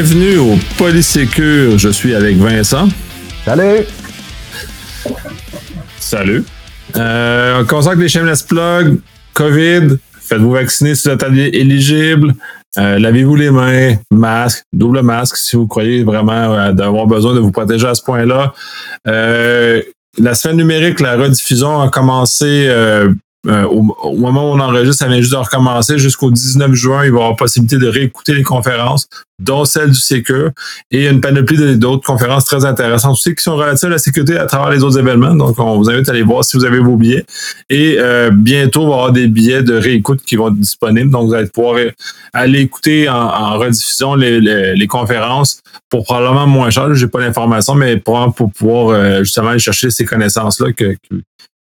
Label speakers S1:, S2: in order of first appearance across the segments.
S1: Bienvenue au Polysécure. Je suis avec Vincent.
S2: Salut!
S1: Salut. Euh, avec les shameless plugs. COVID. Faites-vous vacciner si vous êtes éligible. Euh, lavez-vous les mains, masque, double masque si vous croyez vraiment euh, d'avoir besoin de vous protéger à ce point-là. Euh, la semaine numérique, la rediffusion a commencé euh, au, moment où on enregistre, ça vient juste de recommencer. Jusqu'au 19 juin, il va y avoir possibilité de réécouter les conférences, dont celle du Secure, et une panoplie d'autres conférences très intéressantes aussi qui sont relatives à la sécurité à travers les autres événements. Donc, on vous invite à aller voir si vous avez vos billets. Et euh, bientôt, il va y avoir des billets de réécoute qui vont être disponibles. Donc, vous allez pouvoir aller écouter en, rediffusion les, conférences pour probablement moins cher. J'ai pas l'information, mais pour, pouvoir euh, justement aller chercher ces connaissances-là que,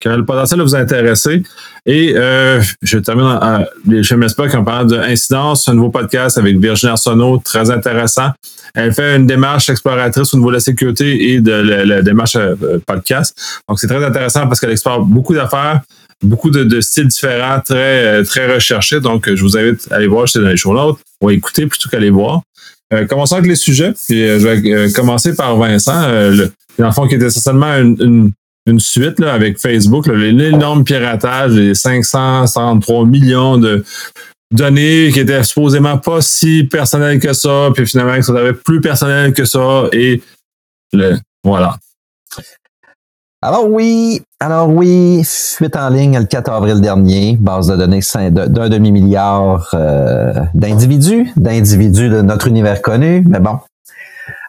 S1: a le potentiel vous intéresser. Et euh, je termine en, chez MSPOC en parlant d'Incidence, un nouveau podcast avec Virginie Arsenault, très intéressant. Elle fait une démarche exploratrice au niveau de la sécurité et de la, démarche euh, podcast. Donc, c'est très intéressant parce qu'elle explore beaucoup d'affaires, beaucoup de, styles différents, très, euh, très recherchés. Donc, je vous invite à aller voir, j'étais dans les show notes, ou à écouter plutôt qu'à aller voir. commençons avec les sujets. je vais commencer par Vincent, le, dans le fond, qui était essentiellement une une suite là, avec Facebook, l'énorme piratage des 533 millions de données qui étaient supposément pas si personnelles que ça, puis finalement ça devait plus personnel que ça, et le, voilà.
S2: Alors oui, alors oui, fuite en ligne le 4 avril dernier, base de données d'un demi-milliard euh, d'individus, d'individus de notre univers connu, mais bon,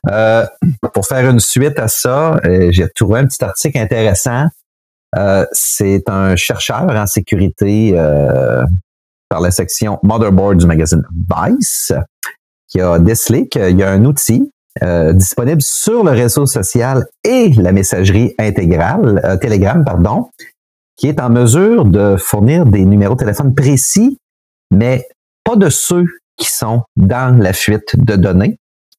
S2: euh, pour faire une suite à ça, euh, j'ai trouvé un petit article intéressant. Euh, c'est un chercheur en sécurité par la section Motherboard du magazine Vice qui a décelé qu'il y a un outil disponible sur le réseau social et la messagerie intégrale, Telegram, pardon, qui est en mesure de fournir des numéros de téléphone précis, mais pas de ceux qui sont dans la fuite de données,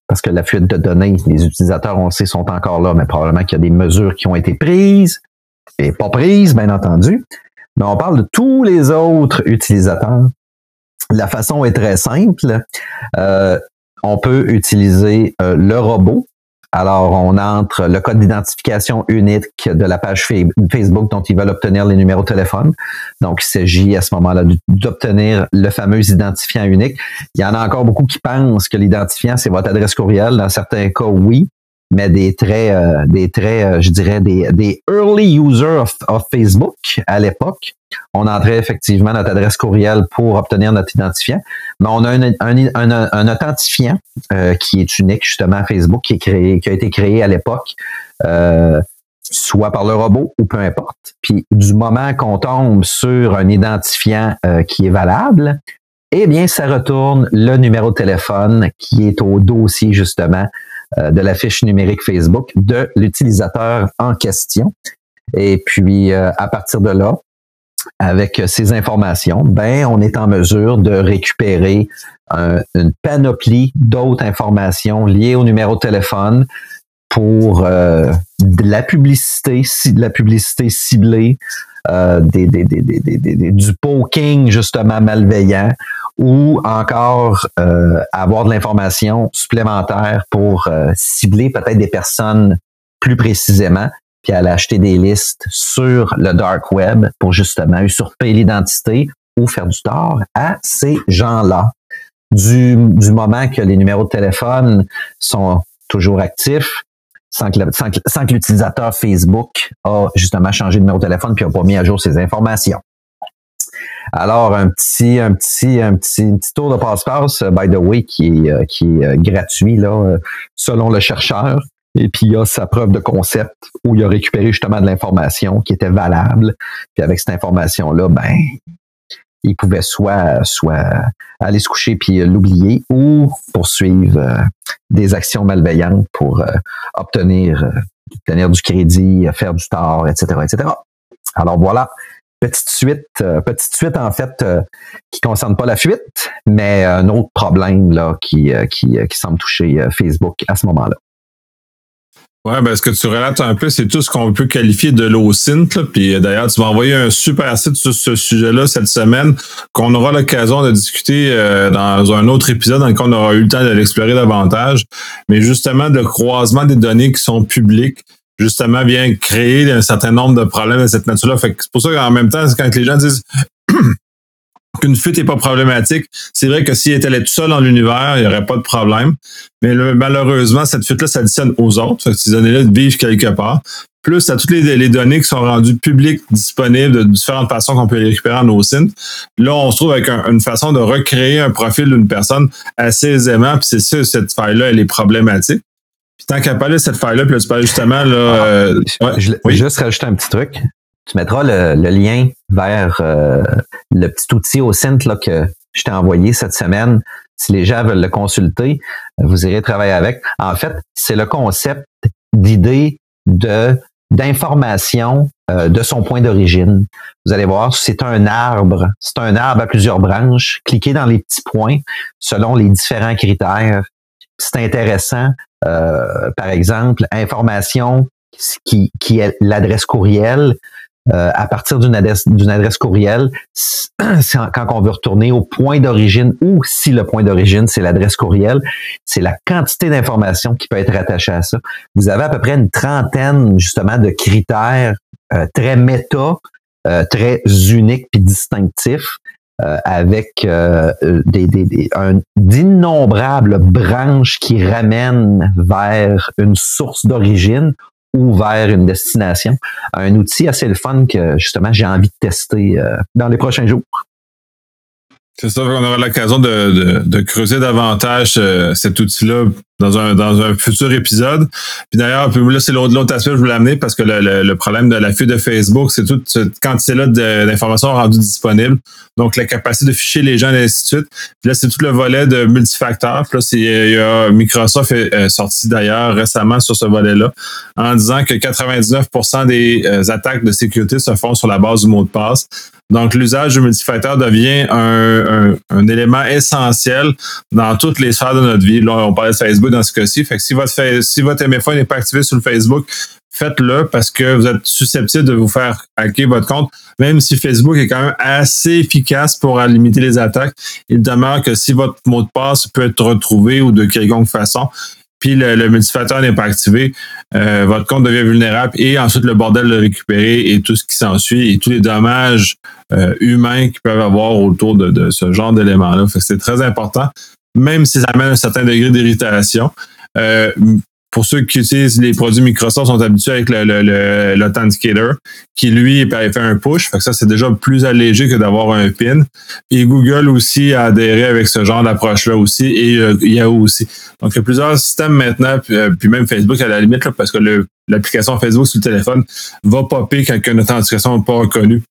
S2: parce que la fuite de données, les utilisateurs, on sait, sont encore là, mais probablement qu'il y a des mesures qui ont été prises et pas prises, bien entendu. Mais on parle de tous les autres utilisateurs. La façon est très simple. Euh, on peut utiliser euh, le robot alors, on entre le code d'identification unique de la page Facebook dont ils veulent obtenir les numéros de téléphone. Donc, il s'agit à ce moment-là d'obtenir le fameux identifiant unique. Il y en a encore beaucoup qui pensent que l'identifiant, c'est votre adresse courriel. Dans certains cas, oui mais des traits, euh, des euh, je dirais, des, des early users of, Facebook à l'époque. On entrait effectivement notre adresse courriel pour obtenir notre identifiant, mais on a un, un, un, authentifiant euh, qui est unique justement à Facebook, qui qui a été créé à l'époque, soit par le robot ou peu importe. Puis du moment qu'on tombe sur un identifiant qui est valable, eh bien, ça retourne le numéro de téléphone qui est au dossier justement de la fiche numérique Facebook de l'utilisateur en question. Et puis, euh, à partir de là, avec ces informations, ben, on est en mesure de récupérer une panoplie d'autres informations liées au numéro de téléphone pour euh, de la publicité, de la publicité ciblée, euh, des, du poking justement malveillant ou encore euh, avoir de l'information supplémentaire pour euh, cibler peut-être des personnes plus précisément, puis aller acheter des listes sur le dark web pour justement usurper l'identité ou faire du tort à ces gens-là. Du, du moment que les numéros de téléphone sont toujours actifs, sans que, l'utilisateur Facebook a justement changé de numéro de téléphone puis n'a pas mis à jour ses informations. Alors, un petit, un petit, un petit, petit tour de passe-passe, by the way, qui est, euh, qui est euh, gratuit, là, euh, selon le chercheur. Et puis, il y a sa preuve de concept où il a récupéré justement de l'information qui était valable. Puis avec cette information-là, ben, il pouvait soit, soit aller se coucher puis l'oublier ou poursuivre des actions malveillantes pour obtenir, obtenir du crédit, faire du tort, etc., etc. Alors voilà, petite suite, euh, petite suite en fait euh, qui concerne pas la fuite, mais un autre problème là qui, euh, qui, qui semble toucher Facebook à ce moment-là.
S1: Ouais, ben ce que tu relates un peu, c'est tout ce qu'on peut qualifier de l'OSINT. Puis euh, d'ailleurs, tu m'as envoyé un super site sur ce sujet-là cette semaine qu'on aura l'occasion de discuter euh, dans un autre épisode dans lequel on aura eu le temps de l'explorer davantage. Mais justement, le croisement des données qui sont publiques, justement, vient créer un certain nombre de problèmes de cette nature-là. Fait que c'est pour ça qu'en même temps, quand les gens disent qu'une fuite n'est pas problématique. C'est vrai que s'il était tout seul dans l'univers, il n'y aurait pas de problème. Mais malheureusement, cette fuite-là s'additionne aux autres. ces données-là vivent quelque part. Plus à toutes les, données qui sont rendues publiques, disponibles de différentes façons qu'on peut les récupérer en OSINT. Là, on se trouve avec une façon de recréer un profil d'une personne assez aisément. Puis c'est sûr, cette faille-là, elle est problématique. Puis tant qu'à parler de cette faille-là, puis là, tu parles justement là.
S2: Ah, euh, je, vais juste rajouter un petit truc tu mettras le, lien vers euh, le petit outil au Synth là, que je t'ai envoyé cette semaine. Si les gens veulent le consulter, vous irez travailler avec. En fait, c'est le concept d'idée de d'information euh, de son point d'origine. Vous allez voir, c'est un arbre, c'est un arbre à plusieurs branches. Cliquez dans les petits points selon les différents critères. C'est intéressant. Euh, par exemple, information qui, qui est l'adresse courriel, euh, à partir d'une adresse, d'une adresse courriel, quand on veut retourner au point d'origine ou si le point d'origine c'est l'adresse courriel, c'est la quantité d'informations qui peut être attachée à ça. Vous avez à peu près une trentaine justement de critères euh, très méta, euh, très uniques puis distinctifs. Avec des, des, d'innombrables branches qui ramènent vers une source d'origine ou vers une destination. Un outil assez le fun que justement j'ai envie de tester euh, dans les prochains jours.
S1: C'est ça, qu'on aura l'occasion de, de, creuser davantage euh, cet outil-là dans un, dans un futur épisode. Puis d'ailleurs, là, c'est l'autre, aspect que je voulais amener parce que le, le, problème de la fuite de Facebook, c'est toute cette quantité-là d'informations rendues disponibles. Donc, la capacité de ficher les gens et ainsi de suite. Puis là, c'est tout le volet de multifacteurs. Puis là, c'est, il y a Microsoft est euh, sorti d'ailleurs récemment sur ce volet-là en disant que 99% des euh, attaques de sécurité se font sur la base du mot de passe. Donc, l'usage du multifacteur devient un, un, élément essentiel dans toutes les sphères de notre vie. Là, on parlait de Facebook dans ce cas-ci. Fait que si votre, si votre MFA n'est pas activé sur le Facebook, faites-le parce que vous êtes susceptible de vous faire hacker votre compte. Même si Facebook est quand même assez efficace pour limiter les attaques, il demeure que si votre mot de passe peut être retrouvé ou de quelconque façon, puis le, le multifacteur n'est pas activé, euh, votre compte devient vulnérable et ensuite le bordel de récupérer et tout ce qui s'ensuit et tous les dommages euh, humains qui peuvent avoir autour de, ce genre d'éléments-là. C'est très important, même si ça amène un certain degré d'irritation. Euh, pour ceux qui utilisent les produits Microsoft sont habitués avec l'Authenticator, qui lui fait un push. Fait que ça, c'est déjà plus allégé que d'avoir un PIN. Et Google aussi a adhéré avec ce genre d'approche-là aussi, et euh, Yahoo aussi. Donc, il y a plusieurs systèmes maintenant, puis, euh, même Facebook à la limite, parce que l'application Facebook sur le téléphone va popper quand une authentification n'est pas reconnue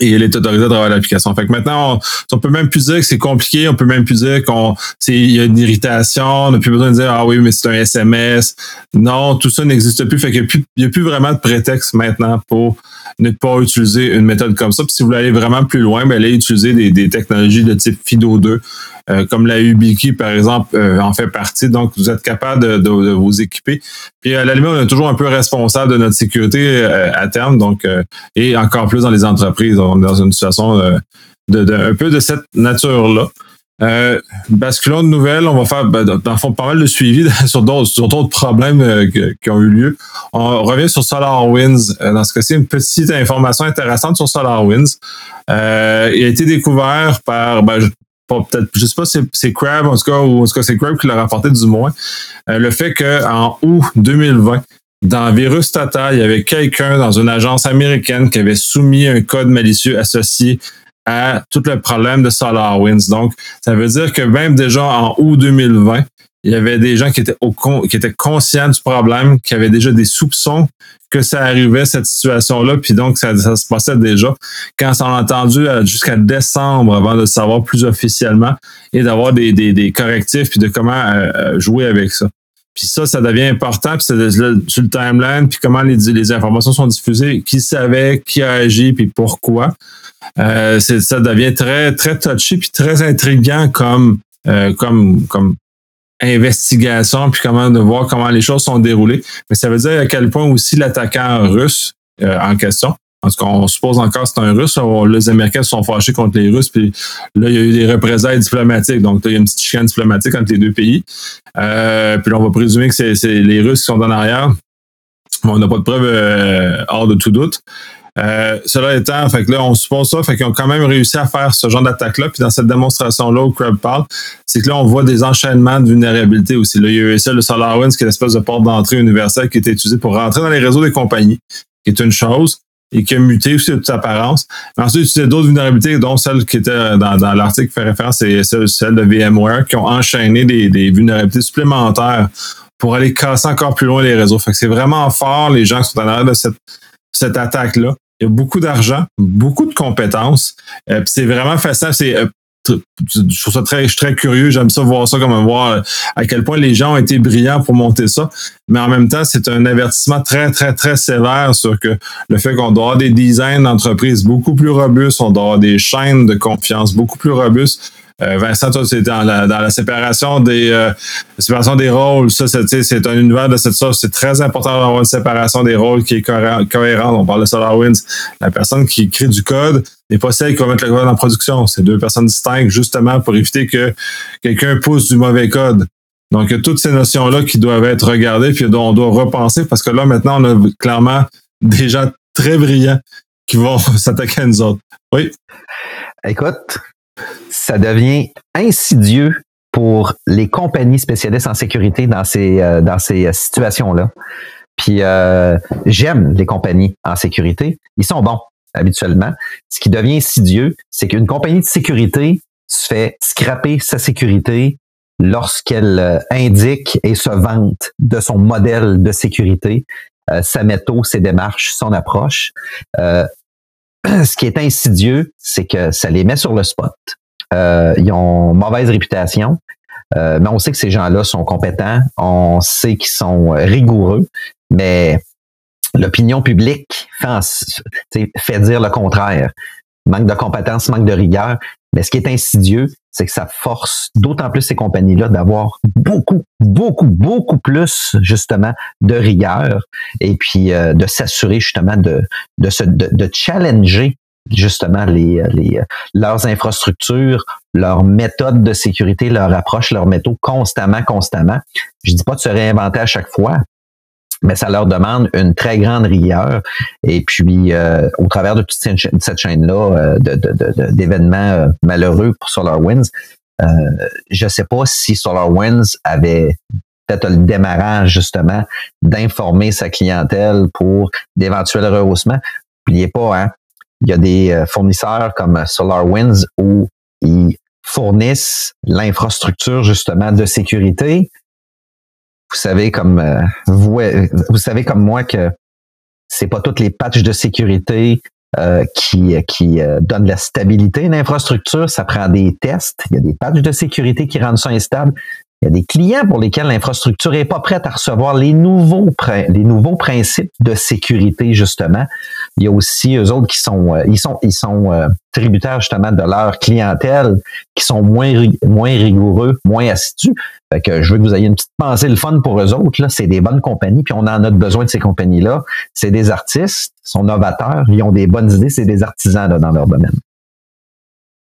S1: et elle est autorisée à travers l'application. Fait que maintenant, on, peut même plus dire que c'est compliqué, on peut même plus dire qu'on il y a une irritation, on n'a plus besoin de dire Ah oui, mais c'est un SMS. Non, tout ça n'existe plus. Fait qu'il n'y a, plus vraiment de prétexte maintenant pour ne pas utiliser une méthode comme ça. Puis si vous voulez aller vraiment plus loin, ben, allez utiliser des, technologies de type FIDO2 euh, comme la Ubiki, par exemple, euh, en fait partie. Donc, vous êtes capable de, de, vous équiper. Puis, à la limite, on est toujours un peu responsable de notre sécurité euh, à terme. Donc, et encore plus dans les entreprises. Est dans une situation de un peu de cette nature-là. Euh, basculons de nouvelles, on va faire ben, dans le fond pas mal de suivi sur d'autres problèmes qui ont eu lieu. On revient sur SolarWinds. dans ce cas-ci, une petite information intéressante sur SolarWinds. Euh, il a été découvert par, ben, peut-être, je sais pas si c'est Crab, en tout cas, ou en tout cas, c'est Crab qui l'a rapporté du moins, euh, le fait qu'en août 2020, dans Virus Tata, il y avait quelqu'un dans une agence américaine qui avait soumis un code malicieux associé à tout le problème de SolarWinds. Donc, ça veut dire que même déjà en août 2020, il y avait des gens qui étaient, qui étaient conscients du problème, qui avaient déjà des soupçons que ça arrivait, cette situation-là, puis donc ça, se passait déjà. Quand on a entendu euh, jusqu'à décembre avant de savoir plus officiellement et d'avoir des, des, correctifs, puis de comment euh, euh, jouer avec ça. Puis ça, ça devient important, puis c'est sur le timeline, puis comment les, informations sont diffusées, qui savait, qui a agi, puis pourquoi. Euh, ça devient très très touchy puis très intriguant comme comme comme investigation puis comment de voir comment les choses sont déroulées. Mais ça veut dire à quel point aussi l'attaquant russe euh, en question, parce qu'on suppose encore que c'est un Russe. les Américains se sont fâchés contre les Russes, puis là, il y a eu des représailles diplomatiques. Donc, il y a une petite chicane diplomatique entre les deux pays. Euh, puis là, on va présumer que c'est les Russes qui sont en arrière. on n'a pas de preuves euh, hors de tout doute. Euh, cela étant, fait que là, on suppose ça, fait qu'ils ont quand même réussi à faire ce genre d'attaque-là. Puis dans cette démonstration-là où Crab parle, c'est que là, on voit des enchaînements de vulnérabilité aussi. Là, il y a eu le SolarWinds, qui est l'espèce de porte d'entrée universelle qui est utilisée pour rentrer dans les réseaux des compagnies, qui est une chose et qui a muté aussi de toute apparence. Mais ensuite, il y a d'autres vulnérabilités, dont celle qui était dans, dans l'article qui fait référence, c'est celle, de VMware, qui ont enchaîné des, des vulnérabilités supplémentaires pour aller casser encore plus loin les réseaux. Fait que c'est vraiment fort, les gens qui sont en arrière de cette, cette attaque-là. Il y a beaucoup d'argent, beaucoup de compétences. Euh, c'est vraiment facile. Je trouve ça très, très curieux. J'aime ça voir ça comme voir à quel point les gens ont été brillants pour monter ça. Mais en même temps, c'est un avertissement très, très, très sévère sur que le fait qu'on doit avoir des designs d'entreprise beaucoup plus robustes, on doit avoir des chaînes de confiance beaucoup plus robustes Vincent, toi, c'est dans la, dans la séparation des euh, séparation des rôles. Ça, c'est un univers de cette sorte. C'est très important d'avoir une séparation des rôles qui est cohérente. On parle de SolarWinds. La personne qui crée du code n'est pas celle qui va mettre le code en production. C'est deux personnes distinctes justement pour éviter que quelqu'un pousse du mauvais code. Donc, il y a toutes ces notions-là qui doivent être regardées puis dont on doit repenser parce que là, maintenant, on a clairement des gens très brillants qui vont s'attaquer à nous autres. Oui.
S2: Écoute, ça devient insidieux pour les compagnies spécialistes en sécurité dans ces, euh, dans ces situations-là. Puis euh, j'aime les compagnies en sécurité. Ils sont bons habituellement. Ce qui devient insidieux, c'est qu'une compagnie de sécurité se fait scraper sa sécurité lorsqu'elle euh, indique et se vante de son modèle de sécurité, sa méthode, ses démarches, son approche. ce qui est insidieux, c'est que ça les met sur le spot. Euh, ils ont mauvaise réputation, euh, mais on sait que ces gens-là sont compétents, on sait qu'ils sont rigoureux, mais l'opinion publique fait, fait dire le contraire. Manque de compétences, manque de rigueur. Mais ce qui est insidieux, c'est que ça force d'autant plus ces compagnies-là d'avoir beaucoup, beaucoup, beaucoup plus justement de rigueur et puis euh, de s'assurer justement de, de, challenger justement les, leurs infrastructures, leurs méthodes de sécurité, leur approche, leurs méthodes constamment, constamment. Je dis pas de se réinventer à chaque fois, mais ça leur demande une très grande rigueur. Et puis, euh, au travers de toute cette chaîne-là euh, d'événements euh, malheureux pour SolarWinds, euh, je ne sais pas si SolarWinds avait peut-être le démarrage justement d'informer sa clientèle pour d'éventuels rehaussements. N'oubliez pas, hein, il y a des fournisseurs comme SolarWinds où ils fournissent l'infrastructure justement de sécurité, vous savez comme euh, vous, euh, vous savez comme moi que c'est pas toutes les patchs de sécurité euh, qui, qui donnent la stabilité. L'infrastructure, ça prend des tests. Il y a des patchs de sécurité qui rendent ça instable. Il y a des clients pour lesquels l'infrastructure n'est pas prête à recevoir les nouveaux, les nouveaux principes de sécurité, justement. Il y a aussi eux autres qui sont, ils sont, ils sont tributaires justement de leur clientèle, qui sont moins, moins rigoureux, moins assidus. Fait que je veux que vous ayez une petite pensée le fun pour eux autres. Là. C'est des bonnes compagnies, puis on en a besoin de ces compagnies-là. C'est des artistes, sont novateurs, ils ont des bonnes idées, c'est des artisans là, dans leur domaine.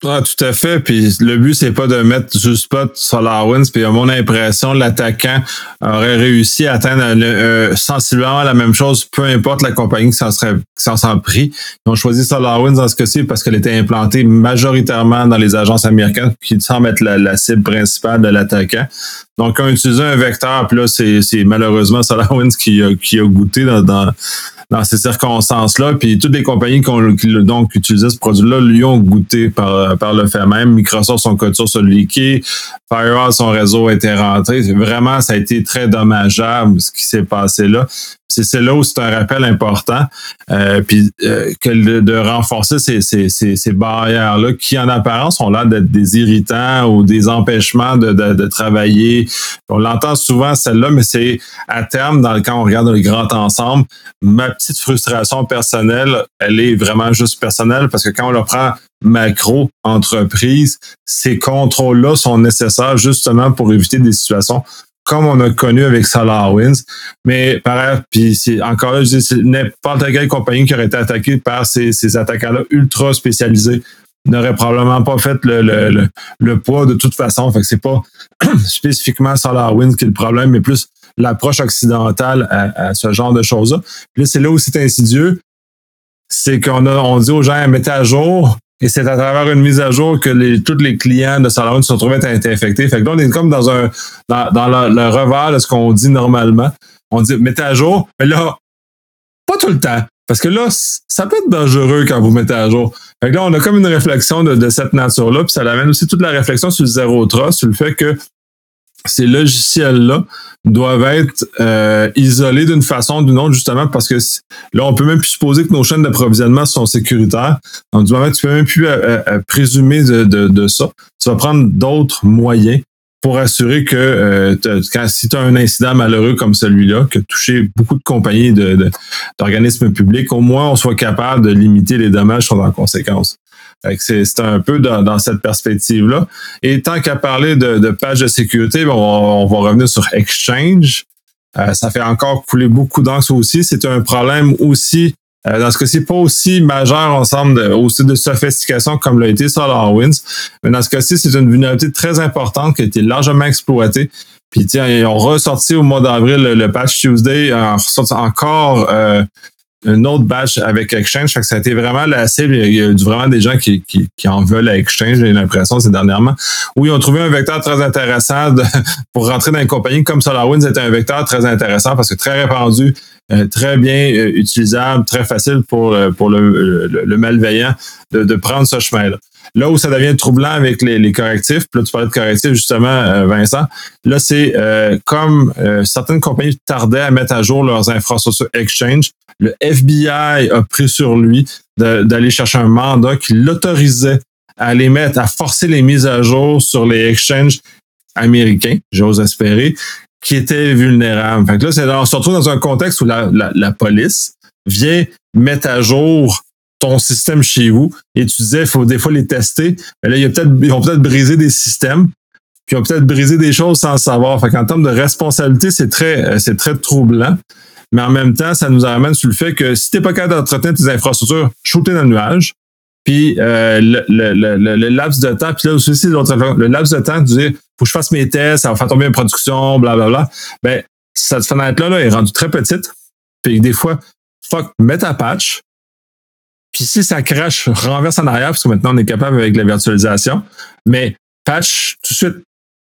S1: Ah, tout à fait. Puis le but, c'est pas de mettre juste pas SolarWinds. Puis à mon impression, l'attaquant aurait réussi à atteindre sensiblement la même chose, peu importe la compagnie qui s'en serait pris. Ils ont choisi SolarWinds dans ce cas-ci parce qu'elle était implantée majoritairement dans les agences américaines, qui semble être la, cible principale de l'attaquant. Donc, on a utilisé un vecteur, puis là, c'est malheureusement SolarWinds qui a, qui a goûté dans, dans dans ces circonstances-là. Puis toutes les compagnies qui, donc utilisaient ce produit-là lui ont goûté par, par le fait même. Microsoft, son code source a leaké. Firewall, son réseau a été rentré. Vraiment, ça a été très dommageable ce qui s'est passé là. C'est là où c'est un rappel important. Euh, puis euh, de, renforcer ces, ces, ces, barrières-là qui, en apparence, ont l'air d'être des irritants ou des empêchements de, de, travailler. On l'entend souvent, celle-là, mais c'est à terme, dans, quand on regarde le grand ensemble, ma petite frustration personnelle, elle est vraiment juste personnelle parce que quand on le prend macro entreprise, ces contrôles-là sont nécessaires justement pour éviter des situations comme on a connu avec SolarWinds. Mais par puis c'est encore là, je dis, n'importe quelle compagnie qui aurait été attaquée par ces, ces attaquants-là ultra spécialisés n'aurait probablement pas fait le, le, le, poids de toute façon. Fait que c'est pas spécifiquement SolarWinds qui est le problème, mais plus l'approche occidentale à, ce genre de choses-là. Puis là, c'est là où c'est insidieux. C'est qu'on a, on dit aux gens, mettez à jour et c'est à travers une mise à jour que les, tous les clients de SolarWinds se retrouvaient à être infectés. Fait que là, on est comme dans un dans, dans le, revers de ce qu'on dit normalement. On dit mettez à jour, mais là, pas tout le temps. Parce que là, ça peut être dangereux quand vous mettez à jour. Fait que là, on a comme une réflexion de, de cette nature-là, puis ça amène aussi toute la réflexion sur le zéro trust, sur le fait que ces logiciels-là doivent être euh, isolés d'une façon ou d'une autre, justement, parce que là, on peut même plus supposer que nos chaînes d'approvisionnement sont sécuritaires. Donc, du moment tu peux même plus euh, euh, présumer de, de, ça, tu vas prendre d'autres moyens pour assurer que quand, si tu as un incident malheureux comme celui-là, qui a touché beaucoup de compagnies d'organismes de, publics, au moins on soit capable de limiter les dommages qui sont en conséquence. C'est un peu dans, cette perspective-là. Et tant qu'à parler de, de page de sécurité, ben, on, va, revenir sur Exchange. Euh, ça fait encore couler beaucoup d'encre aussi. C'est un problème aussi, euh, dans ce cas-ci, pas aussi majeur ensemble, de, aussi de sophistication comme l'a été SolarWinds. Mais dans ce cas-ci, c'est une vulnérabilité très importante qui a été largement exploitée. Puis tiens, ils ont ressorti au mois d'avril le, patch Tuesday, en ressorti encore euh, une autre batch avec Exchange. Fait que ça a été vraiment la cible. Il y a vraiment des gens qui, qui, qui en veulent à Exchange, j'ai l'impression, c'est dernièrement. Où ils ont trouvé un vecteur très intéressant pour rentrer dans une compagnie comme SolarWinds était un vecteur très intéressant parce que très répandu, très bien euh, utilisable, très facile pour, euh, pour le, malveillant de, prendre ce chemin-là. Là où ça devient troublant avec les, les correctifs, puis là tu parlais de correctifs justement, Vincent, là c'est comme certaines compagnies tardaient à mettre à jour leurs infrastructures Exchange, le FBI a pris sur lui d'aller chercher un mandat qui l'autorisait à les mettre, à forcer les mises à jour sur les exchanges américains, j'ose espérer, qui étaient vulnérables. Fait que là, on se retrouve dans un contexte où la, la, police vient mettre à jour ton système chez vous et tu disais, il faut des fois les tester. Mais là, il y a peut-être, ils vont peut-être briser des systèmes, puis ils vont peut-être briser des choses sans le savoir. Fait qu'en termes de responsabilité, c'est très, c'est très troublant mais en même temps, ça nous amène sur le fait que si tu n'es pas capable d'entretenir tes infrastructures, shooter dans le nuage, puis euh, le, le, le, laps de temps, puis là aussi, le laps de temps, tu dis, faut que je fasse mes tests, ça va faire tomber une production, blablabla. Ben, cette fenêtre-là là, est rendue très petite. Puis des fois, fuck, mets ta patch. Puis si ça crache, renverse en arrière, parce que maintenant on est capable avec la virtualisation. Mais patch tout de suite.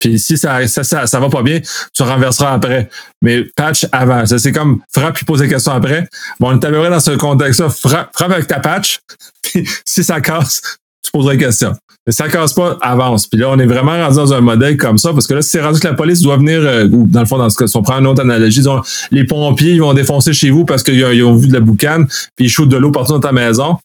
S1: Puis si ça, ça, ça, va pas bien, tu renverseras après. Mais patch avant. C'est comme frappe puis poser question après. Bon, on est dans ce contexte-là. Frappe, frappe avec ta patch. Puis si ça casse, tu poseras question. Mais si ça casse pas, avance. Puis là, on est vraiment rendu dans un modèle comme ça, parce que là, si c'est rendu que la police doit venir, euh, ou dans le fond, dans ce cas, si on prend une autre analogie, disons, les pompiers, ils vont défoncer chez vous parce qu'ils ont vu de la boucane, puis ils shootent de l'eau partout dans ta maison.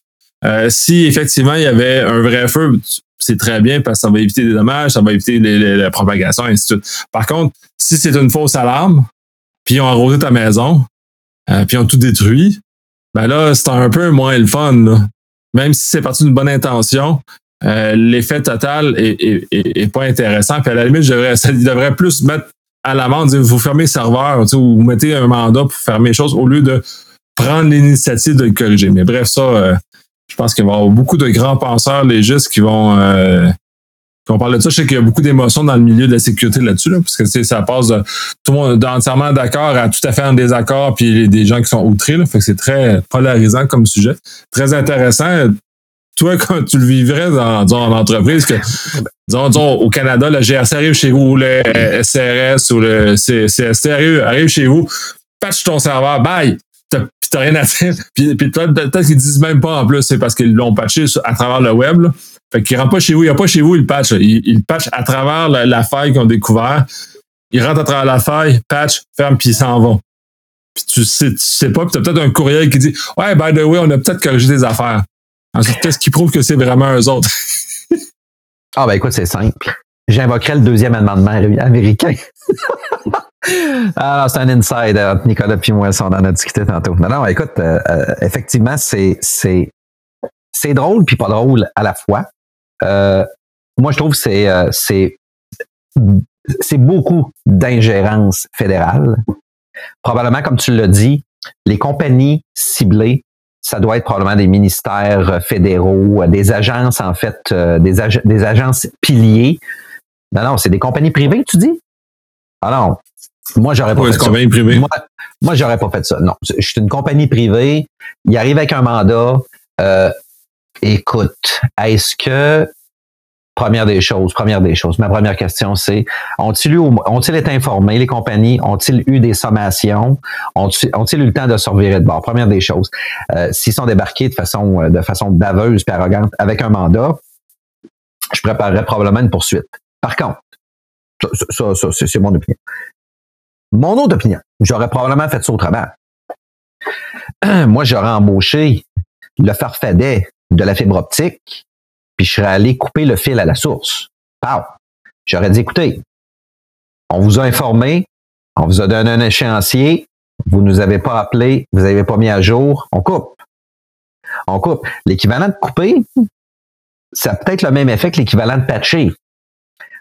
S1: Euh, si effectivement il y avait un vrai feu, c'est très bien parce que ça va éviter des dommages, ça va éviter la propagation, et ainsi de suite. Par contre, si c'est une fausse alarme, puis ils ont arrosé ta maison, euh, puis ils ont tout détruit, ben là, c'est un peu moins le fun. Même si c'est parti d'une bonne intention, euh, l'effet total est, pas intéressant. Puis à la limite, je devrais, ça devrait plus mettre à l'amende, vous fermez le serveur, ou vous mettez un mandat pour fermer les choses au lieu de prendre l'initiative de le corriger. Mais bref, ça, euh, je pense qu'il va y avoir beaucoup de grands penseurs légistes qui vont euh, parler de ça. Je sais qu'il y a beaucoup d'émotions dans le milieu de la sécurité là-dessus, là, parce que ça passe de tout le monde entièrement d'accord à tout à fait en désaccord, puis des gens qui sont outrés. Là, fait que c'est très polarisant comme sujet. Très intéressant. Toi, quand tu le vivrais dans, en entreprise, que disons, au Canada, le GRC arrive chez vous, ou le SRS ou le CST arrive, arrive chez vous, patch ton serveur, bye! T'as rien à faire. Puis, puis peut-être qu'ils disent même pas en plus, c'est parce qu'ils l'ont patché à travers le web. Là. Fait qu'ils rentrent pas chez vous, il n'y a pas chez vous, ils patchent. Ils, ils patchent à travers la, faille qu'ils ont découvert. Ils rentrent à travers la faille, patch, ferment, puis ils s'en vont. puis tu sais, tu sais pas, puis t'as peut-être un courriel qui dit Ouais, by the way, on a peut-être corrigé des affaires. Ensuite, qu'est-ce qui prouve que c'est vraiment eux autres?
S2: Ah ben écoute, c'est simple. J'invoquerai le deuxième amendement américain. ah, c'est un inside entre Nicolas et moi, on en a discuté tantôt. Non, non, écoute, euh, euh, effectivement, c'est, drôle puis pas drôle à la fois. Euh, moi, je trouve que c'est, beaucoup d'ingérence fédérale. Probablement, comme tu l'as dit, les compagnies ciblées, ça doit être probablement des ministères fédéraux, des agences, en fait, des, des agences piliers. Non, non, c'est des compagnies privées, tu dis? Ah non, moi, j'aurais pas fait ça. Moi, moi j'aurais pas fait ça. Non, je suis une compagnie privée. Il arrive avec un mandat. Euh, écoute, est-ce que première des choses, première des choses. Ma première question, c'est ont-ils ont été informés, les compagnies, ont-ils eu des sommations, ont-ils eu le temps de se revirer de bord? Première des choses. Euh, s'ils sont débarqués de façon de façon baveuse et arrogante avec un mandat, je préparerais probablement une poursuite. Par contre, ça, ça c'est mon opinion. Mon autre opinion, j'aurais probablement fait ça autrement. Moi, j'aurais embauché le farfadet de la fibre optique, puis je serais allé couper le fil à la source. Pow! J'aurais dit, écoutez, on vous a informé, on vous a donné un échéancier, vous nous avez pas appelé, vous n'avez pas mis à jour, on coupe. On coupe. L'équivalent de couper, ça a peut-être le même effet que l'équivalent de patcher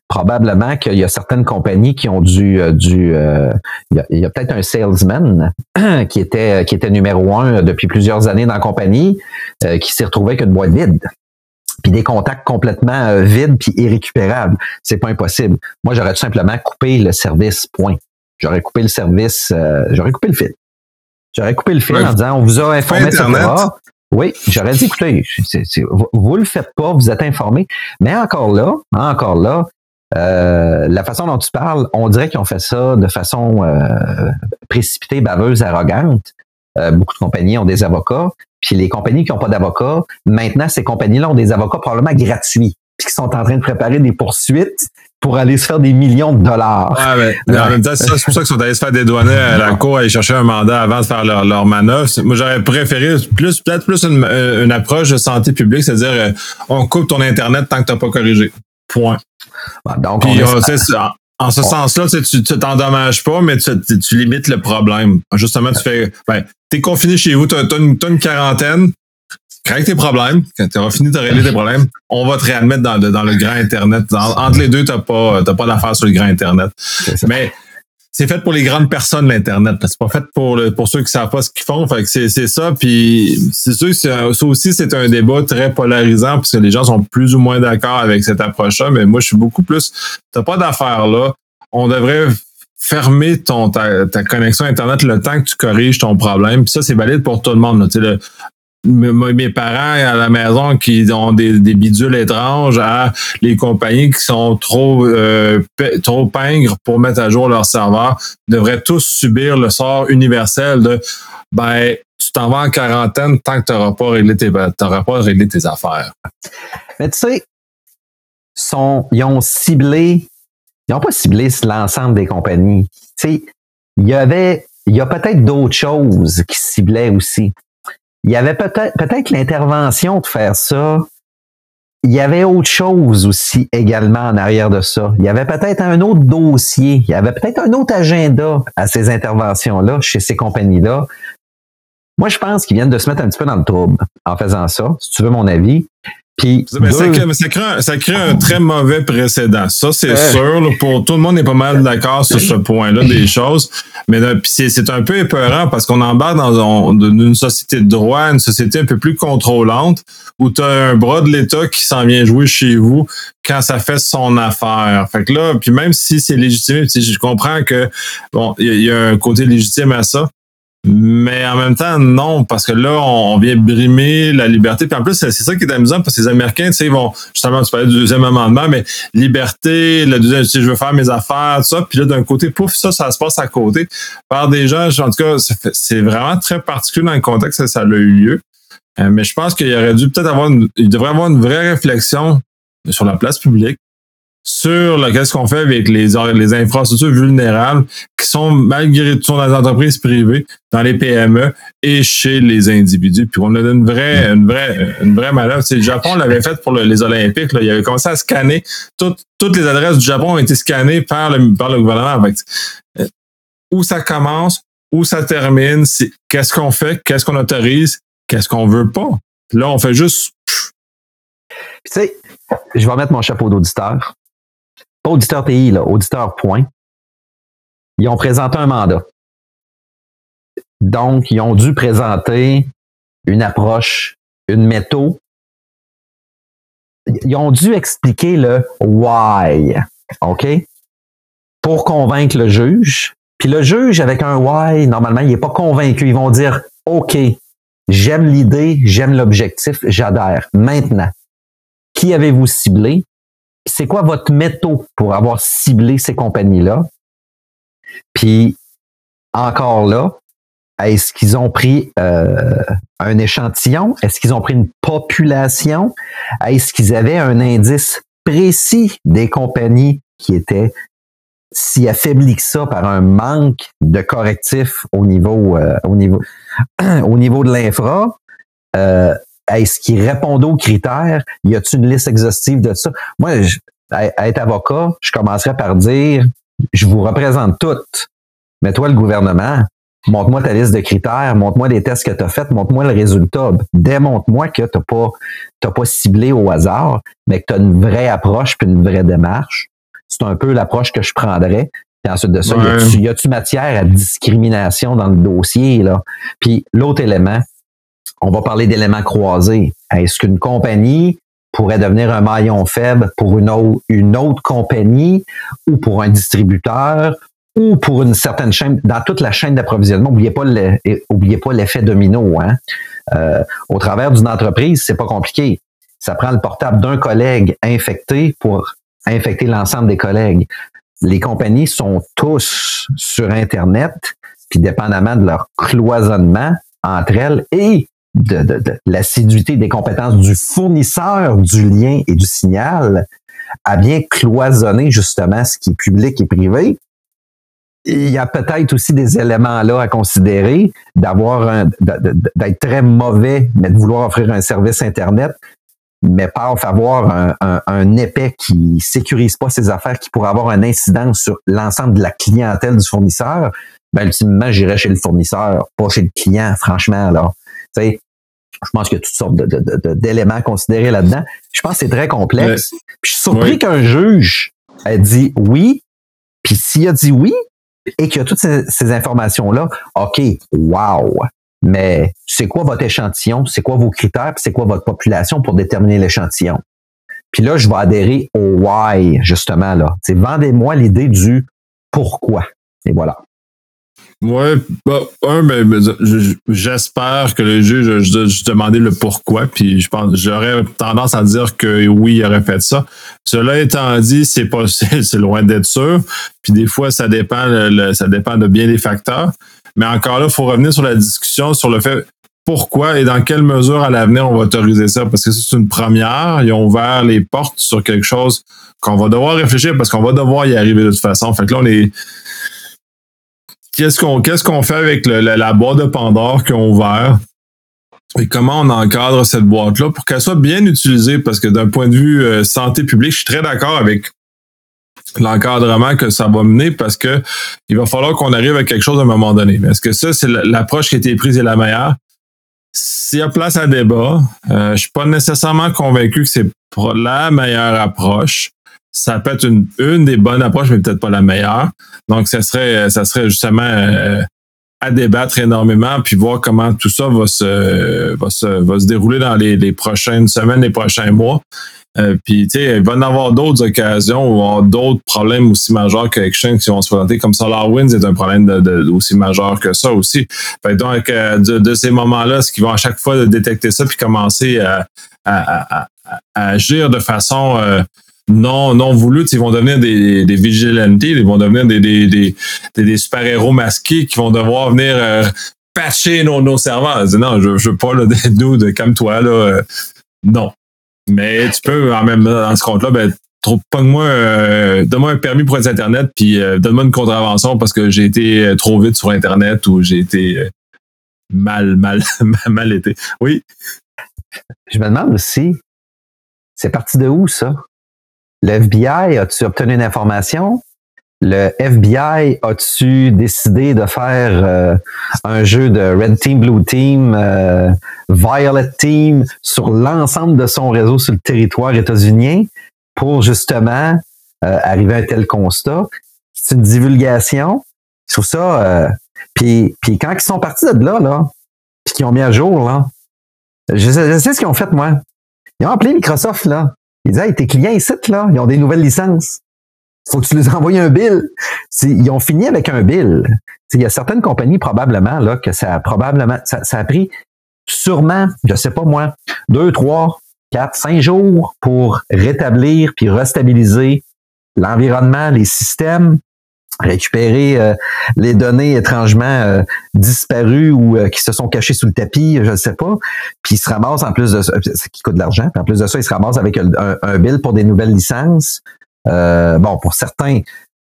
S2: probablement qu'il y a certaines compagnies qui ont dû, euh, du, euh, il y a, peut-être un salesman qui était qui était numéro un depuis plusieurs années dans la compagnie, euh, qui s'est retrouvé avec une boîte vide, puis des contacts complètement vides puis irrécupérables. C'est pas impossible. Moi, j'aurais tout simplement coupé le service. Point. J'aurais coupé le service. j'aurais coupé le fil. J'aurais coupé le fil en disant on vous a informé, etc. Oui, j'aurais dit, écoutez, vous, vous le faites pas, vous êtes informé. Mais encore là, encore là, euh, la façon dont tu parles, on dirait qu'ils ont fait ça de façon euh, précipitée, baveuse, arrogante. Euh, beaucoup de compagnies ont des avocats, puis les compagnies qui n'ont pas d'avocats, maintenant, ces compagnies-là ont des avocats probablement gratuits, puis qui sont en train de préparer des poursuites pour aller se faire des millions de dollars.
S1: Ah, mais, en même temps, c'est pour ça qu'ils sont allés se faire dédouaner à la cour, aller chercher un mandat avant de faire leur, leur manœuvre. Moi, j'aurais préféré plus, peut-être plus une, une, approche de santé publique, c'est-à-dire, on coupe ton Internet tant que tu n'as pas corrigé. Point. Donc, en ce sens-là, tu t'endommages pas, mais tu, tu, limites le problème. Justement, tu fais, ben, t'es confiné chez vous, t'as as une, une, quarantaine, crée tes problèmes, quand tu auras fini de régler tes problèmes, on va te réadmettre dans le, dans le grand Internet. entre les deux, t'as pas, t'as pas d'affaires sur le grand Internet. Mais c'est fait pour les grandes personnes l'internet c'est pas fait pour pour ceux qui savent pas ce qu'ils font. Fait que c'est ça. Puis c'est sûr que ça aussi c'est un débat très polarisant parce que les gens sont plus ou moins d'accord avec cette approche là mais moi je suis beaucoup plus t'as pas d'affaires là. On devrait fermer ton ta, connexion internet le temps que tu corriges ton problème. Puis ça c'est valide pour tout le monde. Le, mes parents à la maison qui ont des, bidules étranges à les compagnies qui sont trop euh, trop pingres pour mettre à jour leur serveur devraient tous subir le sort universel de ben tu t'en vas en quarantaine tant que tu n'auras pas réglé tes pas réglé tes affaires.
S2: Mais tu sais, ils ont ciblé, ils n'ont pas ciblé l'ensemble des compagnies. Tu sais, il y avait, il y a peut-être d'autres choses qui ciblaient aussi il y avait peut-être peut-être l'intervention de faire ça. Il y avait autre chose aussi également en arrière de ça. Il y avait peut-être un autre dossier. Il y avait peut-être un autre agenda à ces interventions-là, chez ces compagnies-là. Moi, je pense qu'ils viennent de se mettre un petit peu dans le trouble en faisant ça, si tu veux mon avis. Puis
S1: ça, crée, un très mauvais précédent. Ça, c'est sûr. pour tout le monde est pas mal d'accord sur ce point-là des choses. Mais c'est un peu épeurant parce qu'on embarque dans une société de droit, une société un peu plus contrôlante, où tu as un bras de l'État qui s'en vient jouer chez vous quand ça fait son affaire. Fait que là, puis même si c'est légitime, je comprends que bon, il y, a un côté légitime à ça. Mais en même temps, non, parce que là, on vient brimer la liberté. Puis en plus, c'est ça qui est amusant, parce que les Américains, tu sais, vont, justement, tu parlais du deuxième amendement, mais liberté, le deuxième, si je veux faire mes affaires, tout ça. Puis là, d'un côté, pouf, ça, ça se passe à côté par des gens. En tout cas, c'est vraiment très particulier dans le contexte que ça a eu lieu. Euh, mais je pense qu'il aurait dû peut-être avoir, une, il devrait avoir une vraie réflexion sur la place publique sur qu'est-ce qu'on fait avec les, les infrastructures vulnérables qui sont malgré tout dans les entreprises privées, dans les PME et chez les individus. Puis on a une vraie, une vraie, une vraie malheur. le Japon l'avait fait pour les Olympiques. Là. Il avait commencé à scanner. toutes les adresses du Japon ont été scannées par le, par le gouvernement. Euh, où ça commence, où ça termine, qu'est-ce qu'on fait, qu'est-ce qu'on autorise, qu'est-ce qu'on veut pas. Là, on fait juste.
S2: Tu sais, je vais mettre mon chapeau d'auditeur. Auditeur TI, là, auditeur point. Ils ont présenté un mandat. Donc, ils ont dû présenter une approche, une méthode. Ils ont dû expliquer le why. OK? Pour convaincre le juge. Puis le juge, avec un why, normalement, il n'est pas convaincu. Ils vont dire OK, j'aime l'idée, j'aime l'objectif, j'adhère. Maintenant, qui avez-vous ciblé? C'est quoi votre méthode pour avoir ciblé ces compagnies-là? Puis, encore là, est-ce qu'ils ont pris euh, un échantillon? Est-ce qu'ils ont pris une population? Est-ce qu'ils avaient un indice précis des compagnies qui étaient si affaibli que ça par un manque de correctifs au niveau euh, au niveau de l'infra? Euh, est-ce qu'ils répondent aux critères? Y a-t-il une liste exhaustive de ça? Moi, je, à, être avocat, je commencerais par dire je vous représente toutes. Mais toi, le gouvernement, montre-moi ta liste de critères, montre-moi des tests que tu as faits, montre-moi le résultat. Démontre-moi que tu n'as pas, pas ciblé au hasard, mais que tu as une vraie approche puis une vraie démarche. C'est un peu l'approche que je prendrais. Puis ensuite de ça, y a-tu matière à discrimination dans le dossier? là? Puis l'autre élément, on va parler d'éléments croisés. Est-ce qu'une compagnie pourrait devenir un maillon faible pour une autre, compagnie ou pour un distributeur ou pour une certaine chaîne, dans toute la chaîne d'approvisionnement, oubliez pas oubliez pas l'effet domino. Hein? Euh, au travers d'une entreprise, c'est pas compliqué. Ça prend le portable d'un collègue infecté pour infecter l'ensemble des collègues. Les compagnies sont tous sur Internet, puis dépendamment de leur cloisonnement entre elles et de, l'assiduité des compétences du fournisseur du lien et du signal, à bien cloisonner justement ce qui est public et privé, il y a peut-être aussi des éléments là à considérer, d'avoir d'être très mauvais, mais de vouloir offrir un service Internet, mais pas avoir un, épais qui sécurise pas ses affaires, qui pourrait avoir un incident sur l'ensemble de la clientèle du fournisseur, ben, ultimement, j'irais chez le fournisseur, pas chez le client, franchement, là. Tu sais, je pense qu'il y a toutes sortes d'éléments de, de, considérés là-dedans. Je pense que c'est très complexe. Puis je suis surpris qu'un juge ait dit oui, puis s'il a dit oui, et qu'il y a toutes ces, informations-là, OK, wow. Mais c'est quoi votre échantillon? C'est quoi vos critères? C'est quoi votre population pour déterminer l'échantillon? Puis là, je vais adhérer au why, justement, là. C'est vendez-moi l'idée du pourquoi. Et voilà.
S1: Ouais, bah, un, mais, j'espère que le juge a juste demandé le pourquoi, puis je pense j'aurais tendance à dire que oui, il aurait fait ça. Cela étant dit, c'est pas c'est loin d'être sûr. Puis des fois, ça dépend ça dépend de bien des facteurs. Mais encore là, il faut revenir sur la discussion sur le fait pourquoi et dans quelle mesure à l'avenir on va autoriser ça. Parce que c'est une première. Ils ont ouvert les portes sur quelque chose qu'on va devoir réfléchir parce qu'on va devoir y arriver de toute façon. Fait que là, on est qu'est-ce qu'on qu'est-ce qu'on fait avec la, boîte de Pandore qu'on a ouvert et comment on encadre cette boîte-là pour qu'elle soit bien utilisée? Parce que d'un point de vue euh, santé publique, je suis très d'accord avec l'encadrement que ça va mener parce que il va falloir qu'on arrive à quelque chose à un moment donné. Est-ce que ça, c'est l'approche qui a été prise est la meilleure? S'il y a place à débat, euh, je suis pas nécessairement convaincu que c'est la meilleure approche ça peut être une, une des bonnes approches, mais peut-être pas la meilleure. Donc, ça serait, ça serait justement euh, à débattre énormément, puis voir comment tout ça va se, va se, va se dérouler dans les, les prochaines semaines, les prochains mois. Euh, puis, tu sais, il va y en avoir d'autres occasions ou d'autres problèmes aussi majeurs que Exchange qui vont se présenter, comme SolarWinds est un problème de, aussi majeur que ça aussi. Fait donc, euh, de, ces moments-là, ce qu'ils vont à chaque fois détecter ça puis commencer à, à, agir de façon euh, non, non voulu, ils vont devenir des, des vigilantes, ils vont devenir des, des, des, des super-héros masqués qui vont devoir venir euh, patcher nos, nos serveurs. non, je, je veux pas, là, nous, de comme toi, là. Euh, non. Mais tu peux, en même dans ce compte-là, ben, pogne-moi, euh, donne-moi un permis pour être Internet, puis euh, donne-moi une contravention parce que j'ai été euh, trop vite sur Internet ou j'ai été euh, mal, mal, mal été. Oui.
S2: Je me demande aussi, c'est parti de où ça? Le FBI, as-tu obtenu une information? Le FBI, as-tu décidé de faire euh, un jeu de Red Team, Blue Team, euh, Violet Team sur l'ensemble de son réseau sur le territoire états-unien pour justement euh, arriver à un tel constat? C'est une divulgation. Je trouve ça. euh, puis, puis quand ils sont partis de là, là, puis qu'ils ont mis à jour, là, je je sais ce qu'ils ont fait, moi. Ils ont appelé Microsoft, là. Ils disaient, hey, tes clients ici, là, ils ont des nouvelles licences. Faut que tu les envoies un bill. Ils ont fini avec un bill. Il y a certaines compagnies, probablement, là, que ça a probablement, ça, ça a pris sûrement, je sais pas moi, deux, trois, quatre, cinq jours pour rétablir puis restabiliser l'environnement, les systèmes, récupérer euh, les données étrangement euh, disparues ou euh, qui se sont cachées sous le tapis, je ne sais pas. Puis ils se ramassent en plus de ça, qui coûte de l'argent. En plus de ça, ils se ramassent avec un, un- un bill pour des nouvelles licences. Euh, bon, pour certains,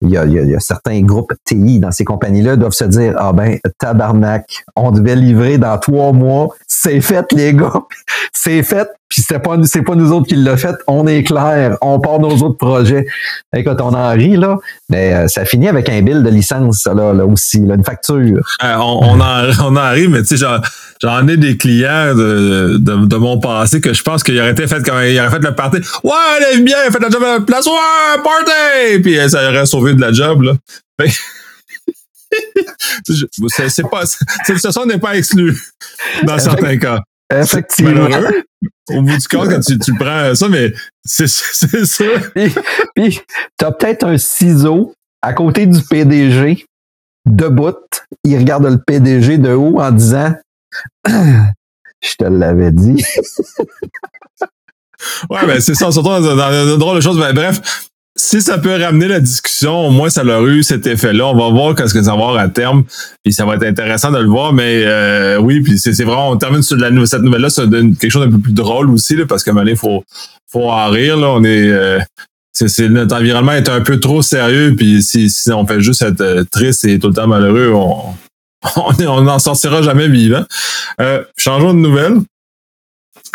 S2: il y, a, il y a- il y a certains groupes TI dans ces compagnies-là doivent se dire Ah ben, tabarnak, on devait livrer dans trois mois, c'est fait, les gars, c'est fait, puis c'est pas, c'est pas nous autres qui l'a fait, on est clair, on part nos autres projets. Écoute, on en rit, là, mais euh, ça finit avec un bill de licence, là, là aussi, là, une facture.
S1: Euh, on, on, en, on en rit, mais tu sais, j'en, j'en ai des clients de, de, de mon passé que je pense qu'il aurait été fait quand il aurait fait le party. Ouais, elle est bien, fait la job à la place, ouais, party! Puis euh, ça aurait sauvé de la job, là. C'est, c'est pas, cette situation n'est pas exclue dans certains cas.
S2: Effectivement.
S1: malheureux? Au bout du compte, quand tu, tu prends ça, mais c'est, c'est ça.
S2: Puis, puis t'as peut-être un ciseau à côté du PDG, debout. Il regarde le PDG de haut en disant Je te l'avais dit.
S1: Ouais, ben c'est ça, surtout dans, dans, dans une drôle de choses. Ben, bref, si ça peut ramener la discussion, au moins ça leur a eu cet effet-là. On va voir qu'est-ce que ça va avoir à terme. Puis ça va être intéressant de le voir. Mais euh, oui, puis c'est vraiment, on termine sur la, cette nouvelle-là, ça donne quelque chose d'un peu plus drôle aussi, là, parce moment donné, il faut, faut en rire. Là. On est. euh, c'est, notre environnement est un peu trop sérieux, puis si, si on fait juste être euh, triste et tout le temps malheureux, on on est- on n'en sortira jamais vivant. Euh, changeons de nouvelle.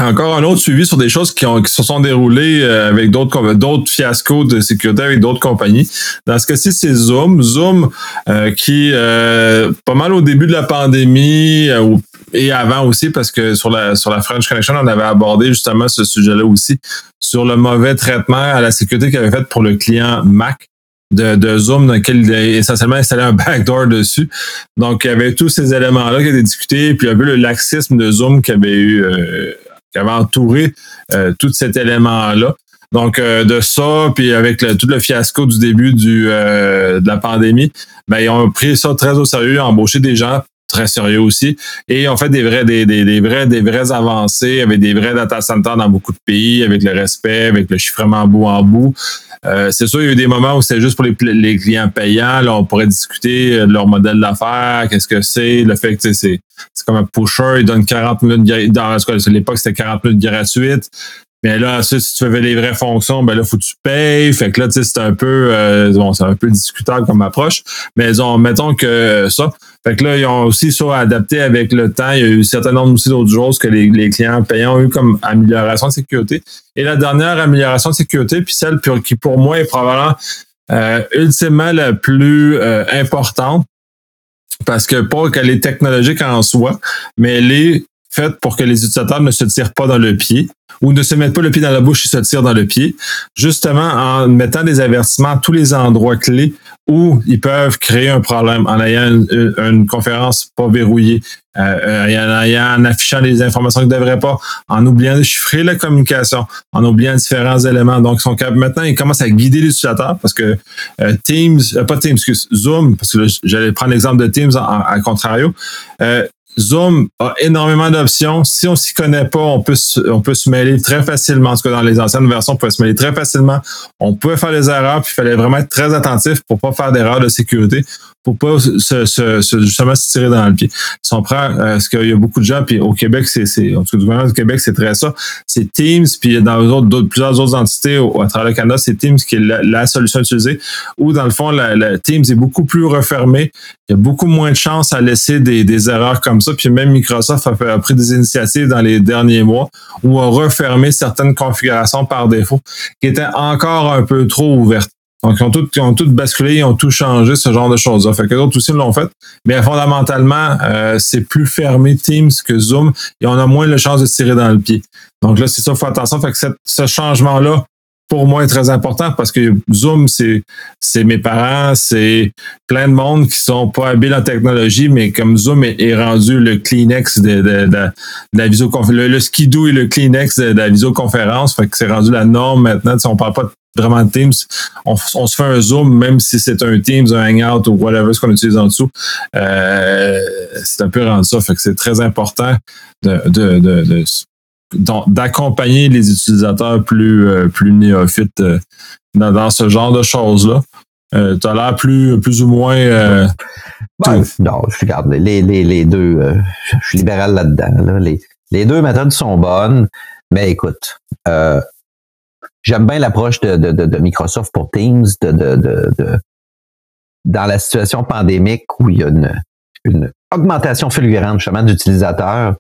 S1: Encore un autre suivi sur des choses qui, ont, qui se sont déroulées euh, avec d'autres d'autres fiascos de sécurité avec d'autres compagnies. Dans ce cas-ci, c'est Zoom. Zoom euh, qui, euh, pas mal au début de la pandémie euh, et avant aussi, parce que sur la, sur la French Connection, on avait abordé justement ce sujet-là aussi, sur le mauvais traitement à la sécurité qu'il avait fait pour le client Mac. De, de Zoom dans lequel il a essentiellement installé un backdoor dessus. Donc, il y avait tous ces éléments-là qui étaient discutés, puis il y avait le laxisme de Zoom qui avait eu euh, avait entouré euh, tout cet élément-là. Donc, euh, de ça, puis avec le- tout le fiasco du début du, euh, de la pandémie, ben, ils ont pris ça très au sérieux, embauché des gens très sérieux aussi, et ont fait des vrais, des, des, vrais, des vraies avancées avec des vrais data centers dans beaucoup de pays, avec le respect, avec le chiffrement bout en bout. Euh, c'est sûr, il y a eu des moments où c'était juste pour les, clients payants. Là, on pourrait discuter de leur modèle d'affaires, qu'est-ce que c'est, le fait que c'est comme un pusher, il donne 40 minutes, dans l'époque, c'était 40 minutes gratuites. Mais là, si tu veux les vraies fonctions, ben là, faut que tu payes. Fait que là, tu sais, c'est un peu, euh, bon, c'est un peu discutable comme approche. Mais ils ont, mettons que ça. Fait que là, ils ont aussi ça adapté avec le temps. Il y a eu un certain nombre aussi d'autres choses que les, les clients payants ont eu comme amélioration de sécurité. Et la dernière amélioration de sécurité, puis celle qui pour moi est probablement euh, ultimement la plus euh, importante, parce que pas qu'elle est technologique en soi, mais elle est faite pour que les utilisateurs ne se tirent pas dans le pied ou ne se mettent pas le pied dans la bouche et se tirent dans le pied, justement en mettant des avertissements à tous les endroits clés où ils peuvent créer un problème en ayant une, une conférence pas verrouillée, euh, en, ayant, en affichant des informations qu'ils ne devraient pas, en oubliant de chiffrer la communication, en oubliant différents éléments. Donc, ils sont maintenant, ils commencent à guider les utilisateurs parce que euh, Teams, euh, pas Teams, excuse, Zoom, parce que j'allais prendre l'exemple de Teams à contrario. Zoom a énormément d'options. Si on s'y connaît pas, on peut, se- on peut se mêler très facilement. En tout cas, dans les anciennes versions, on pouvait se mêler très facilement. On pouvait faire des erreurs, puis il fallait vraiment être très attentif pour pas faire d'erreurs de sécurité. Pour pas se, se, se, justement se tirer dans le pied. Si on prend, euh, ce qu'il y a beaucoup de gens, puis au Québec, c'est, c'est en tout cas, du gouvernement du Québec, c'est très ça. C'est Teams, puis dans autres, d'autres, plusieurs autres entités au, à travers le Canada, c'est Teams qui est la, solution utilisée. Ou dans le fond, la, Teams est beaucoup plus refermé. Il y a beaucoup moins de chances à laisser des, des erreurs comme ça. Puis même Microsoft a, a, pris des initiatives dans les derniers mois où a refermé certaines configurations par défaut qui étaient encore un peu trop ouvertes. Donc, ils ont tout, ils ont basculé, ils ont tout changé, ce genre de choses-là. Fait que d'autres aussi l'ont fait. Mais fondamentalement, euh, c'est plus fermé Teams que Zoom et on a moins de chance de tirer dans le pied. Donc là, c'est ça, faut attention. Fait que ce changement-là, pour moi, est très important parce que Zoom, c'est, mes parents, c'est plein de monde qui sont pas habiles en technologie, mais comme Zoom est, rendu le Kleenex de, de, de, la visioconférence, le, skidoo et le Kleenex de, la visioconférence, fait que c'est rendu la norme maintenant. Si on parle pas vraiment de Teams, on, se fait un Zoom, même si c'est un Teams, un Hangout ou whatever ce qu'on utilise en dessous. Euh, c'est un peu rendu ça. Fait que c'est très important de, de, de, d'accompagner les utilisateurs plus, euh, plus néophytes euh, dans, ce genre de choses-là. Euh, tu as l'air plus, plus ou moins.
S2: non, je regarde les, les, les deux. je suis libéral là-dedans. Les, les deux méthodes sont bonnes, mais écoute, j'aime bien l'approche de, de, de, Microsoft pour Teams, de, de, dans la situation pandémique où il y a une, une augmentation fulgurante justement d'utilisateurs,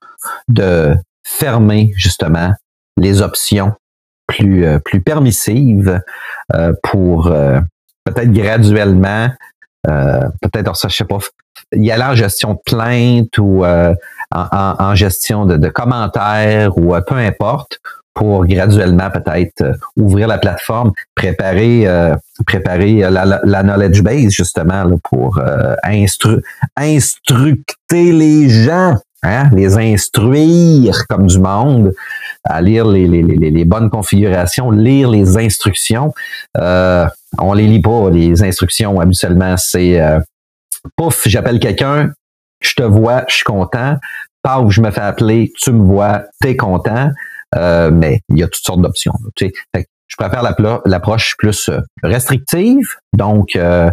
S2: de fermer justement les options plus, euh, plus permissives euh, pour euh, peut-être graduellement, peut-être, ça, je sais pas, y aller en gestion de plainte ou en, en, gestion de, de commentaires ou peu importe, pour graduellement peut-être ouvrir la plateforme, préparer préparer la, la, knowledge base justement pour instru instructer les gens Hein? les instruire comme du monde, à lire les, les, les, les bonnes configurations, lire les instructions. Euh, on les lit pas, les instructions habituellement. C'est euh, pouf, j'appelle quelqu'un, je te vois, je suis content. Paf, je me fais appeler, tu me vois, t'es content. Euh, mais il y a toutes sortes d'options. Tu sais. je préfère l'approche plus euh, restrictive. Donc, euh,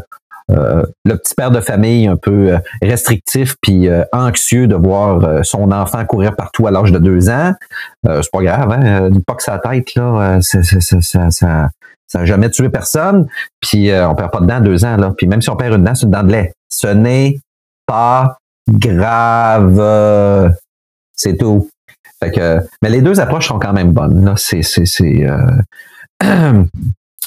S2: euh, le petit père de famille un peu euh, restrictif puis euh, anxieux de voir son enfant courir partout à l'âge de deux ans, c'est pas grave, hein? pas que sa tête là, ça, ça, ça, ça, jamais tué personne. Puis on perd pas de dents deux ans là. Puis même si on perd une dent, c'est une dent de lait. Ce n'est pas grave. C'est tout. Fait que, mais les deux approches sont quand même bonnes. Là, c'est, c'est, c'est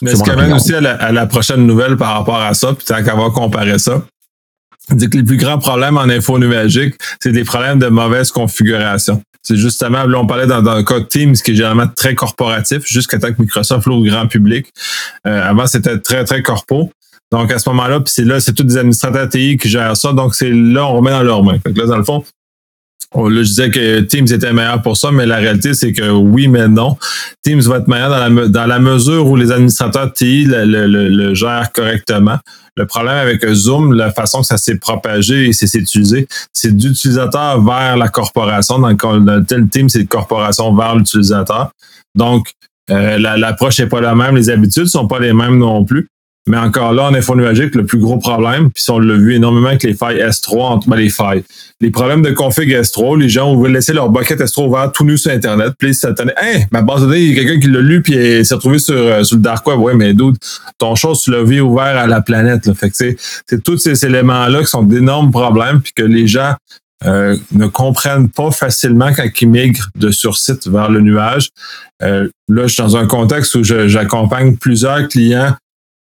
S1: Mais ce qui amène aussi à la, prochaine nouvelle par rapport à ça, puis tant qu'à va comparer ça, dit que les plus grands problèmes en info numérique, c'est des problèmes de mauvaise configuration. C'est justement, là, on parlait dans, dans, le cas de Teams, qui est généralement très corporatif, jusqu'à temps que Microsoft l'ouvre au grand public. Euh, avant, c'était très, très corpo. Donc, à ce moment-là, puis c'est là, c'est tous des administrateurs TI qui gèrent ça. Donc, c'est là, on remet dans leur main. là, dans le fond, Oh, je disais que Teams était meilleur pour ça, mais la réalité, c'est que oui, mais non. Teams va être meilleur dans la, dans la mesure où les administrateurs TI le, gèrent correctement. Le problème avec Zoom, la façon que ça s'est propagé et c'est utilisé, c'est d'utilisateur vers la corporation. Dans le, tel Teams, c'est de corporation vers l'utilisateur. Donc, euh, l'approche n'est pas la même, les habitudes sont pas les mêmes non plus. Mais encore là, en info nuagique, le plus gros problème, puis on l'a vu énormément avec les failles S3, entre ben, les failles. Les problèmes de config S3, les gens ont laisser leur bucket S3 ouvert tout nu sur Internet, puis ils hey, ma base de données, il y a quelqu'un qui l'a lu, puis s'est retrouvé sur, euh, sur le dark web. Ouais, mais dude, ton chose, tu l'as vu ouvert à la planète. Là. Fait que c'est tous ces éléments-là qui sont d'énormes problèmes, puis que les gens euh, ne comprennent pas facilement quand ils migrent de sur-site vers le nuage. Euh, là, je suis dans un contexte où j'accompagne plusieurs clients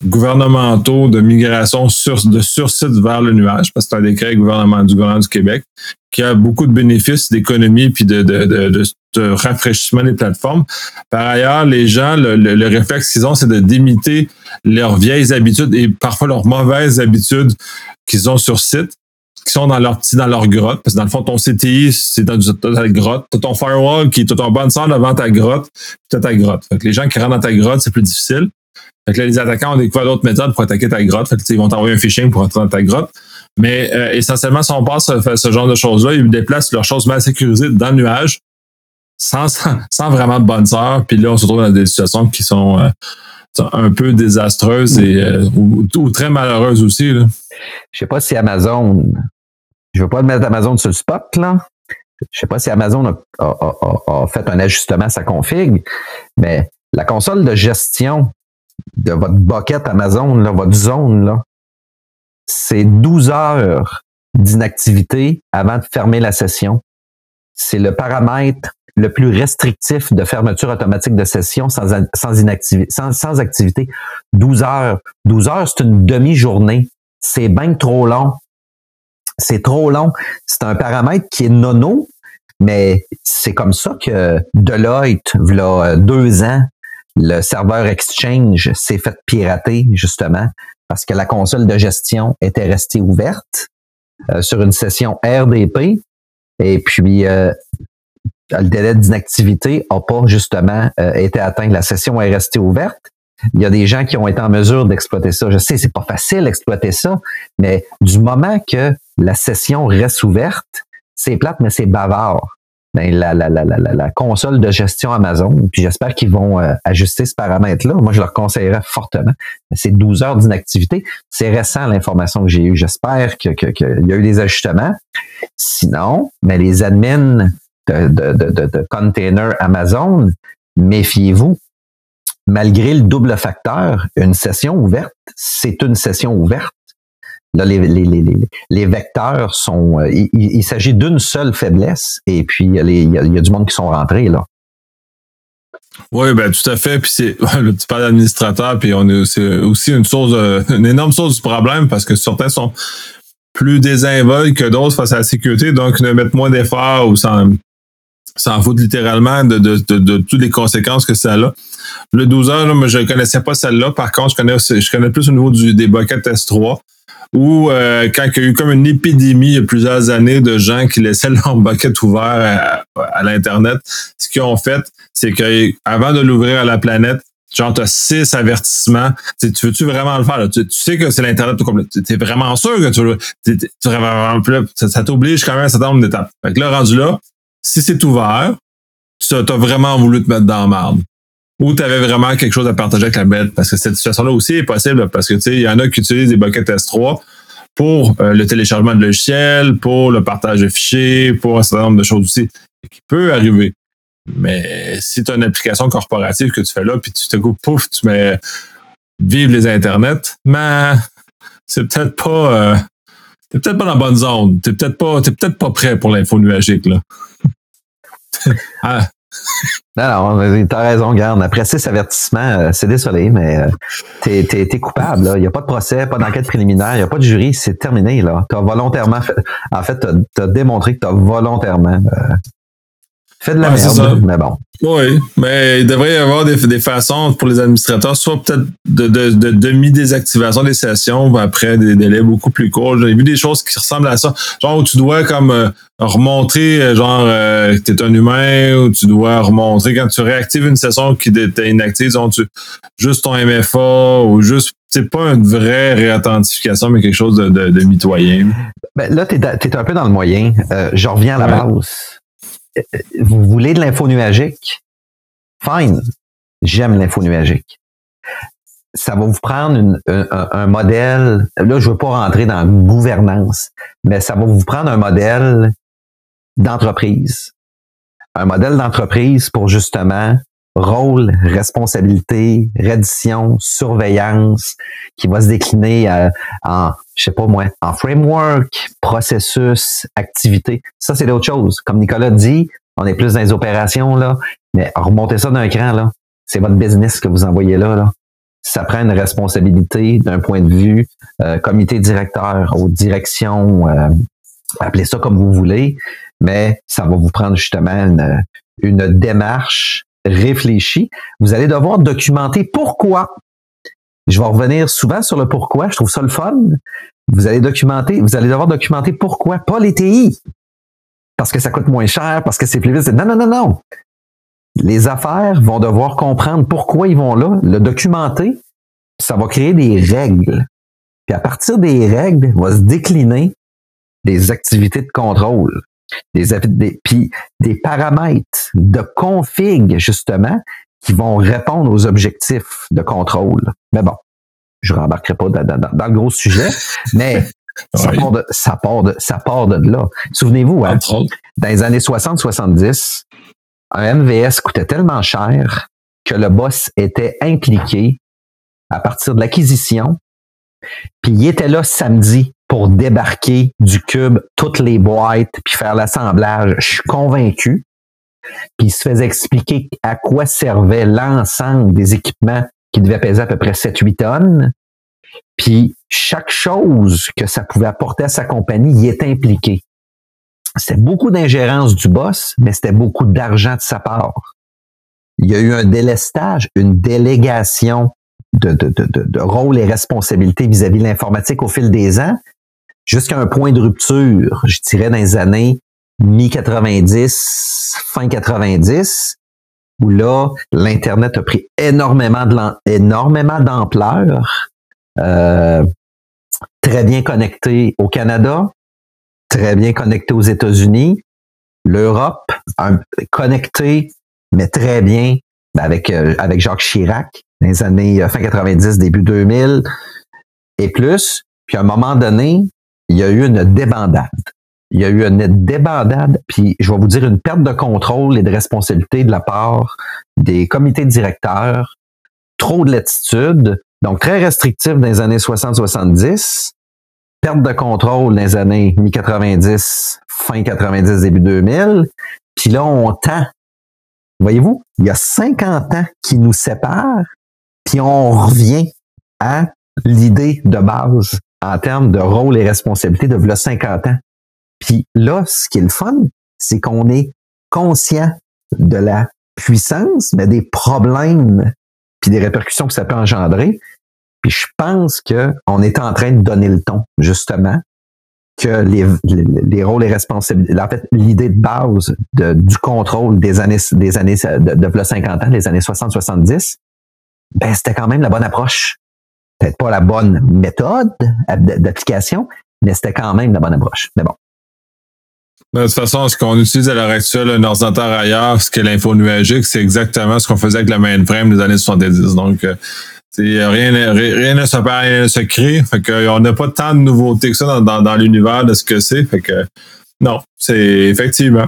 S1: gouvernementaux de migration sur, de sur-site vers le nuage, parce que c'est un décret gouvernement, du gouvernement du Québec, qui a beaucoup de bénéfices d'économie puis de, de, de, de, rafraîchissement des plateformes. Par ailleurs, les gens, le, le, réflexe qu'ils ont, c'est de d'imiter leurs vieilles habitudes et parfois leurs mauvaises habitudes qu'ils ont sur site qui sont dans leur petit dans leur grotte parce que dans le fond ton CTI c'est dans, ta grotte. As ton firewall qui est ton bonne sort devant ta grotte puis as ta grotte. Fait que les gens qui rentrent dans ta grotte c'est plus difficile fait que là, les attaquants ont découvert d'autres méthodes pour attaquer ta grotte. Fait que, ils vont t'envoyer un phishing pour entrer dans ta grotte. Mais euh, essentiellement, si on passe ce, ce genre de choses-là, ils déplacent leurs choses mal sécurisées dans le nuage sans, sans, vraiment de bonne sœur. Puis là, on se retrouve dans des situations qui sont euh, un peu désastreuse et euh, ou, très malheureuse aussi. Là.
S2: Je sais pas si Amazon, je veux pas mettre Amazon sur le spot là. Je sais pas si Amazon a, fait un ajustement à sa config, mais la console de gestion de votre bucket Amazon, là, votre zone, là, c'est 12 heures d'inactivité avant de fermer la session. C'est le paramètre le plus restrictif de fermeture automatique de session sans, sans, sans, sans activité. 12 heures. 12 heures, c'est une demi-journée. C'est bien trop long. C'est trop long. C'est un paramètre qui est nono, mais c'est comme ça que Deloitte, deux ans, le serveur Exchange s'est fait pirater, justement, parce que la console de gestion était restée ouverte euh, sur une session RDP. Et puis, euh, le délai d'inactivité n'a pas justement euh, été atteint. La session est restée ouverte. Il y a des gens qui ont été en mesure d'exploiter ça. Je sais, c'est pas facile d'exploiter ça, mais du moment que la session reste ouverte, c'est plate, mais c'est bavard. Ben, la, la, la, la, console de gestion Amazon, puis j'espère qu'ils vont euh, ajuster ce paramètre-là. Moi, je leur conseillerais fortement. C'est 12 heures d'inactivité. C'est récent l'information que j'ai eue. J'espère qu'il que, que, y a eu des ajustements. Sinon, mais ben, les admins de, de, de, de container Amazon, méfiez-vous. Malgré le double facteur, une session ouverte, c'est une session ouverte. Là, les, les, les, les vecteurs sont. Euh, il, s'agit d'une seule faiblesse, et puis il y, a il y, a, du monde qui sont rentrés là.
S1: Oui, ben tout à fait. Puis c'est tu parles d'administrateur, puis on est c'est aussi une source, une énorme source du problème parce que certains sont plus désinvolts que d'autres face à la sécurité, donc ne mettent moins d'efforts ou s'en s'en foutent littéralement de, de, de, toutes les conséquences que ça a. Le 12 heures, je ne connaissais pas celle-là. Par contre, je connais, je connais plus au niveau du, des buckets S3 où euh, quand il y a eu comme une épidémie il y a plusieurs années de gens qui laissaient leur bucket ouvert à, l'Internet, ce qu'ils ont fait, c'est qu'avant de l'ouvrir à la planète, genre, tu as six avertissements. tu veux-tu vraiment le faire? Tu, sais que c'est l'Internet tout complet. Tu vraiment sûr que tu veux. ça, ça t'oblige quand même à un certain nombre d'étapes. Fait que là, rendu là, si c'est ouvert, tu as vraiment voulu te mettre dans la marde ou tu avais vraiment quelque chose à partager avec la bête. Parce que cette situation-là aussi est possible parce que tu sais, il y en a qui utilisent des buckets S3 pour euh, le téléchargement de logiciels, pour le partage de fichiers, pour un certain nombre de choses aussi qui peut arriver. Mais si tu as une application corporative que tu fais là, puis tu te coupes, pouf, tu mets vive les internets, mais c'est peut-être pas euh, t'es peut-être pas dans la bonne zone. T'es peut-être pas t'es peut-être pas prêt pour l'info nuagique là.
S2: ah, non, non, t'as raison, garde. Après six avertissements, euh, c'est désolé, mais euh, t'es, t'es, coupable. Il n'y a pas de procès, pas d'enquête préliminaire, il n'y a pas de jury, c'est terminé. là. T'as volontairement fait, en fait, t'as, as démontré que t'as volontairement euh, fait de la merde, mais bon.
S1: Oui, mais il devrait y avoir des, des façons pour les administrateurs, soit peut-être de, de, de demi-désactivation des sessions après des délais beaucoup plus courts. J'ai vu des choses qui ressemblent à ça. Genre où tu dois comme euh, remontrer, euh, genre euh, que tu es un humain, ou tu dois remontrer quand tu réactives une session qui était inactive, tu, juste ton MFA ou juste c'est pas une vraie réauthentification, mais quelque chose de, de, mitoyen.
S2: Ben, là, tu es, un peu dans le moyen. je reviens à la base vous voulez de l'info nuagique? Fine. J'aime l'info nuagique. Ça va vous prendre un, modèle. Là, je veux pas rentrer dans gouvernance, mais ça va vous prendre un modèle d'entreprise. Un modèle d'entreprise pour justement rôle, responsabilité, reddition, surveillance, qui va se décliner euh, en, je sais pas moi, en framework, processus, activité. Ça, c'est d'autres choses. Comme Nicolas dit, on est plus dans les opérations, là, mais remontez ça d'un cran, là. C'est votre business que vous envoyez là, là. Ça prend une responsabilité d'un point de vue euh, comité directeur ou direction, euh, appelez ça comme vous voulez, mais ça va vous prendre justement une, démarche réfléchi, vous allez devoir documenter pourquoi. Je vais revenir souvent sur le pourquoi, je trouve ça le fun. Vous allez documenter, vous allez devoir documenter pourquoi, pas les TI. Parce que ça coûte moins cher, parce que c'est plus vite. Non, non, non, non. Les affaires vont devoir comprendre pourquoi ils vont là, le documenter, ça va créer des règles. Puis à partir des règles, va se décliner des activités de contrôle des, des, puis des paramètres de config, justement, qui vont répondre aux objectifs de contrôle. Mais bon, je ne rembarquerai pas dans, dans, le gros sujet, mais ça, part de, ça, part de, ça part de là. Souvenez-vous, hein, dans les années 60-70, un MVS coûtait tellement cher que le boss était impliqué à partir de l'acquisition, puis il était là samedi pour débarquer du cube toutes les boîtes puis faire l'assemblage. Je suis convaincu. Puis il se faisait expliquer à quoi servait l'ensemble des équipements qui devaient peser à peu près 7-8 tonnes. Puis chaque chose que ça pouvait apporter à sa compagnie y est impliqué. C'était beaucoup d'ingérence du boss, mais c'était beaucoup d'argent de sa part. Il y a eu un délestage, une délégation de, de, de, de rôles et responsabilités vis-à-vis de l'informatique au fil des ans, jusqu'à un point de rupture, je dirais dans les années mi-90, fin 90, où là, l'Internet a pris énormément d'ampleur. Euh, très bien connecté au Canada, très bien connecté aux États-Unis, l'Europe, connecté, mais très bien avec, euh, avec Jacques Chirac dans les années euh, fin 90, début 2000 et plus. Puis à un moment donné, il y a eu une débandade. Il y a eu une débandade, puis je vais vous dire une perte de contrôle et de responsabilité de la part des comités directeurs, trop de latitude, donc très restrictif dans les années 60-70, perte de contrôle dans les années mi-90, fin 90, début 2000, puis là on tend. Voyez-vous, il y a 50 ans qui nous séparent, puis on revient à l'idée de base en termes de rôle et responsabilité de v'là 50 ans. Puis là, ce qui est le fun, c'est qu'on est conscient de la puissance, mais des problèmes puis des répercussions que ça peut engendrer. Puis je pense qu'on est en train de donner le ton, justement, que les, les, rôles et responsabilités, en fait, l'idée de base de, du contrôle des années, des années de, de 50 ans, les années 60-70, ben, c'était quand même la bonne approche peut-être pas la bonne méthode d'application, mais c'était quand même la bonne approche. Mais bon.
S1: De toute façon, ce qu'on utilise à l'heure actuelle, un ordinateur ailleurs, ce qu'est l'info nuagique, c'est exactement ce qu'on faisait avec la mainframe des années 70. Donc, euh, rien, rien ne se perd, rien ne se crée. Fait que, on n'a pas tant de nouveautés que ça dans, dans, l'univers de ce que c'est. Fait que, non, c'est effectivement.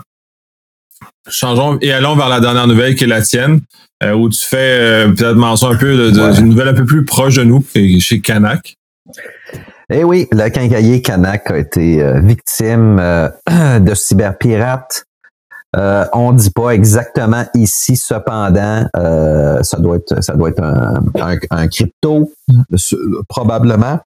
S1: Changeons et allons vers la dernière nouvelle qui est la tienne. Euh, où tu fais euh, peut-être mention un peu d'une nouvelle un peu plus proche de nous, chez Canac.
S2: Eh oui, le quincailler Canac a été euh, victime de cyberpirates. on ne dit pas exactement ici, cependant, ça doit être, ça doit être un, un crypto, probablement.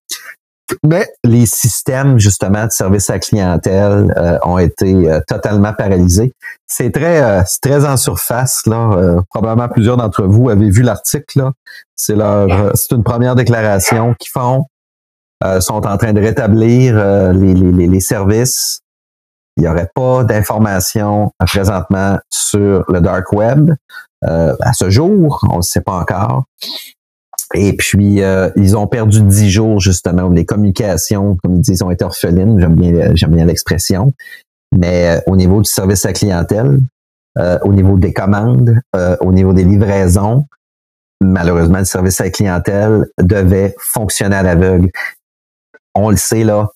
S2: Mais les systèmes justement de service à clientèle euh, ont été euh, totalement paralysés. C'est très, euh, très en surface là. probablement plusieurs d'entre vous avez vu l'article. C'est leur, c'est une première déclaration qu'ils font. sont en train de rétablir les, les, les, services. Il n'y aurait pas d'informations présentement sur le dark web à ce jour. On ne sait pas encore. Et puis, euh, ils ont perdu dix jours, justement, les communications, comme ils disent, ont été orphelines. J'aime bien, j'aime bien l'expression. Mais euh, au niveau du service à clientèle, euh, au niveau des commandes, au niveau des livraisons, malheureusement, le service à la clientèle devait fonctionner à l'aveugle. On le sait, là,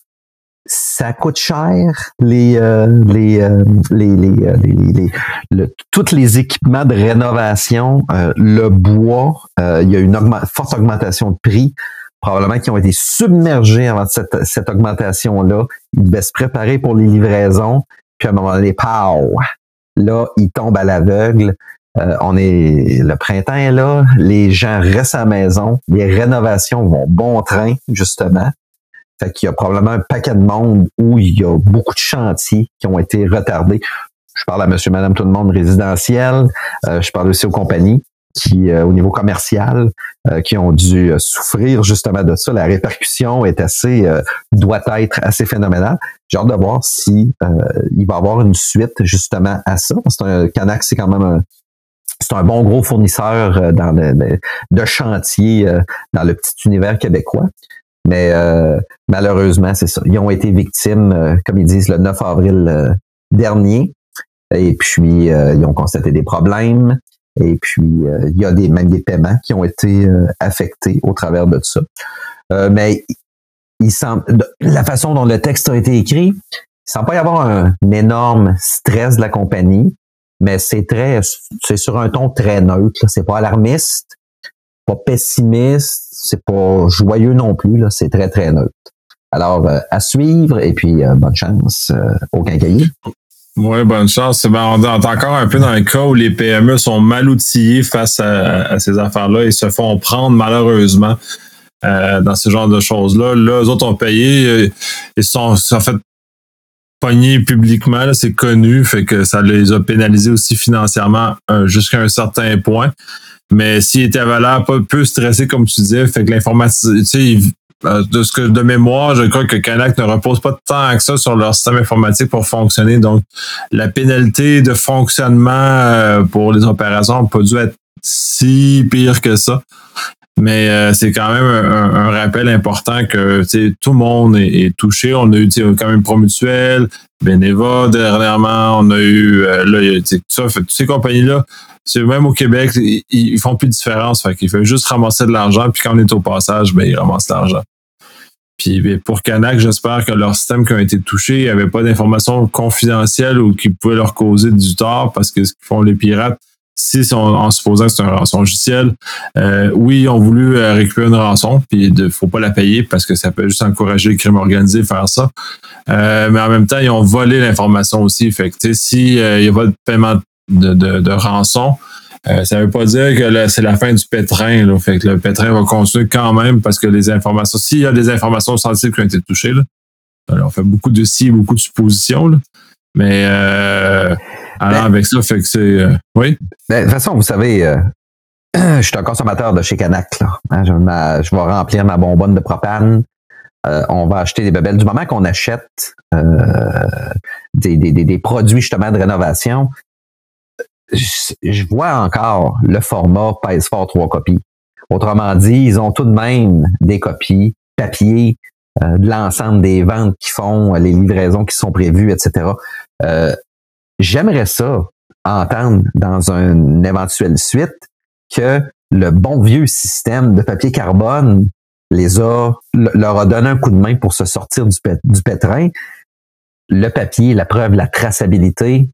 S2: ça coûte cher les euh, les, euh, les, les, euh, les, les tous les équipements de rénovation le bois il y a une forte augmentation de prix probablement qui ont été submergés avant cette, cette augmentation là ils devaient se préparer pour les livraisons puis à un moment donné pow! Là ils tombent à l'aveugle. On est le printemps est là les gens restent à la maison les rénovations vont bon train justement fait qu'il y a probablement un paquet de monde où il y a beaucoup de chantiers qui ont été retardés. Je parle à monsieur, madame, tout le monde résidentiel. Euh, je parle aussi aux compagnies qui, euh, au niveau commercial, euh, qui ont dû souffrir justement de ça. La répercussion est assez, doit être assez phénoménale. J'ai hâte de voir si il va y avoir une suite justement à ça. C'est un Canac, c'est quand même un, c'est un bon gros fournisseur dans le, de chantier dans le petit univers québécois. Mais euh, malheureusement, c'est ça. Ils ont été victimes, euh, comme ils disent, le 9 avril euh, dernier. Et puis, ils ont constaté des problèmes. Et puis, il y a des, même des paiements qui ont été affectés au travers de tout ça. mais il semble, la façon dont le texte a été écrit, il semble pas y avoir un, énorme stress de la compagnie, mais c'est très, c'est sur un ton très neutre. C'est pas alarmiste, pas pessimiste, c'est pas joyeux non plus. Là, c'est très très neutre. Alors euh, à suivre et puis euh, bonne chance euh, au quincaillier.
S1: Oui, bonne chance. On est encore un peu dans un cas où les PME sont mal outillés face à, ces affaires-là et se font prendre malheureusement dans ce genre de choses-là. Là, eux autres ont payé. Ils sont, sont fait pogner publiquement, c'est connu, fait que ça les a pénalisés aussi financièrement jusqu'à un certain point. Mais s'il était valable, pas peu stressé, comme tu disais, fait que l'informatique, euh, de ce que de mémoire, je crois que Canac ne repose pas tant que ça sur leur système informatique pour fonctionner. Donc, la pénalité de fonctionnement euh, pour les opérations n'a pas dû être si pire que ça. Mais euh, c'est quand même un, rappel important que tout le monde est, touché. On a eu quand même Promutuel, Beneva dernièrement, on a eu là, tout ça. Fait, toutes ces compagnies-là même au Québec, ils, font plus de différence. Fait qu'il fait juste ramasser de l'argent, puis quand on est au passage, ben, ils ramassent l'argent. Puis ben, pour Canac, j'espère que leur système qui a été touché n'avait pas d'informations confidentielles ou qui pouvaient leur causer du tort parce que ce qu'ils font les pirates, si en supposant que c'est un rançon logiciel, euh, oui, ils ont voulu euh, récupérer une rançon, puis il ne faut pas la payer parce que ça peut juste encourager le crime organisé à faire ça. Euh, mais en même temps, ils ont volé l'information aussi. Fait que s'il n'y a pas de paiement de, rançon. Euh, ça ne veut pas dire que c'est la fin du pétrin. Là. Fait que le pétrin va continuer quand même parce que les informations, s'il y a des informations sensibles qui ont été touchées, là, on fait beaucoup de si, beaucoup de suppositions. Là. Mais euh, alors ben avec ça, fait que c'est. Euh, oui.
S2: Ben, de toute façon, vous savez, euh, je suis un consommateur de chez Canac. Là. Hein, je, je, vais remplir ma bonbonne de propane. on va acheter des bebelles. Du moment qu'on achète des, des, des, produits justement de rénovation, je, vois encore le format pèse fort trois copies. Autrement dit, ils ont tout de même des copies papier euh, de l'ensemble des ventes qu'ils font, les livraisons qui sont prévues, etc. Euh, j'aimerais ça entendre dans une éventuelle suite que le bon vieux système de papier carbone les a, leur a donné un coup de main pour se sortir du, pétrin. Le papier, la preuve, la traçabilité,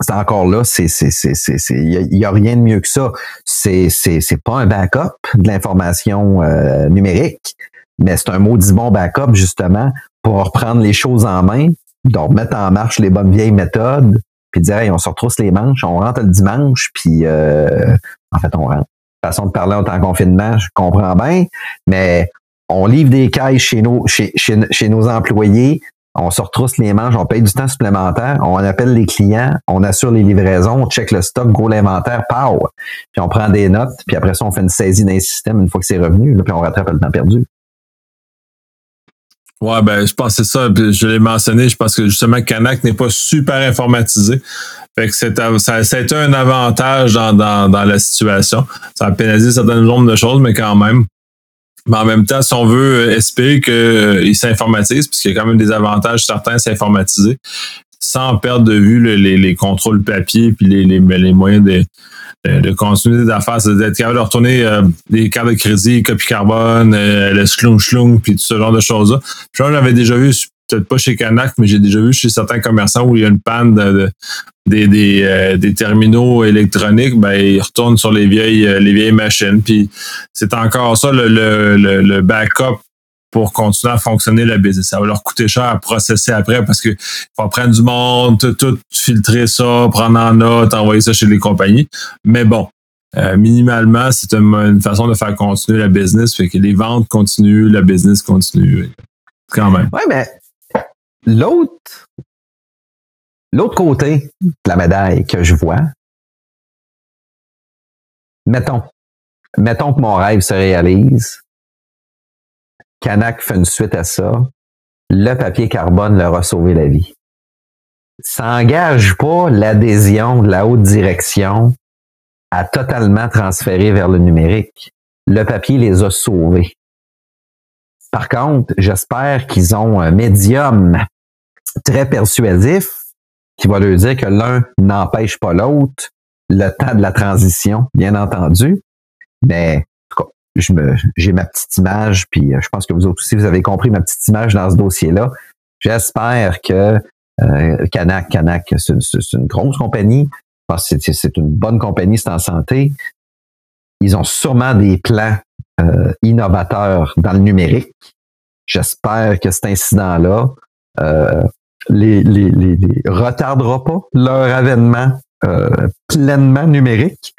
S2: c'est encore là, c'est c'est c'est c'est il y, a rien de mieux que ça. C'est c'est c'est pas un backup de l'information euh, numérique, mais c'est un maudit bon backup justement pour reprendre les choses en main, donc mettre en marche les bonnes vieilles méthodes, puis dire hey, on se retrousse les manches, on rentre le dimanche, puis euh, en fait on rentre. Façon de parler en temps confinement, je comprends bien, mais on livre des cailles chez nos chez, nos employés, on se retrousse les manches, on paye du temps supplémentaire, on appelle les clients, on assure les livraisons, on check le stock, go l'inventaire, pow! Puis on prend des notes, puis après ça, on fait une saisie d'un système une fois que c'est revenu, puis on rattrape le temps perdu.
S1: Ouais, ben, je pense que c'est ça. Je l'ai mentionné, je pense que justement, Canac n'est pas super informatisé. Fait que c'est, ça, ça a été un avantage dans, dans, dans la situation. Ça a pénalisé certaines nombre de choses, mais quand même. Mais en même temps, si on veut espérer qu'il euh, s'informatise, puisqu'il y a quand même des avantages certains à s'informatiser, sans perdre de vue les, les, contrôles papier puis les, les, les moyens de, de continuer des affaires, c'est d'être capable de retourner euh, des cartes de crédit, copie carbone, le schlung schlung, puis tout ce genre de choses-là. Je j'avais déjà vu peut-être pas chez Canac, mais j'ai déjà vu chez certains commerçants où il y a une panne de, des, des, euh, des, terminaux électroniques, ben, ils retournent sur les vieilles, euh, les vieilles machines. Puis c'est encore ça le, le, le, backup pour continuer à fonctionner la business. Ça va leur coûter cher à processer après parce qu'il faut prendre du monde, tout, filtrer ça, prendre en note, envoyer ça chez les compagnies. Mais bon, euh, minimalement, c'est une, façon de faire continuer la business, fait que les ventes continuent, la business continue. Quand même.
S2: Oui, mais L'autre, l'autre côté de la médaille que je vois, mettons, mettons que mon rêve se réalise, Canac fait une suite à ça, le papier carbone leur a sauvé la vie. Ça n'engage pas l'adhésion de la haute direction à totalement transférer vers le numérique. Le papier les a sauvés. Par contre, j'espère qu'ils ont un médium très persuasif qui va leur dire que l'un n'empêche pas l'autre le temps de la transition, bien entendu. Mais j'ai ma petite image, puis je pense que vous autres aussi, vous avez compris ma petite image dans ce dossier-là. J'espère que euh, Canac, Canac, c'est, une grosse compagnie. Pense que c'est, une bonne compagnie, c'est en santé. Ils ont sûrement des plans euh, innovateurs dans le numérique. J'espère que cet incident-là euh, les, retardera pas leur avènement euh, pleinement numérique,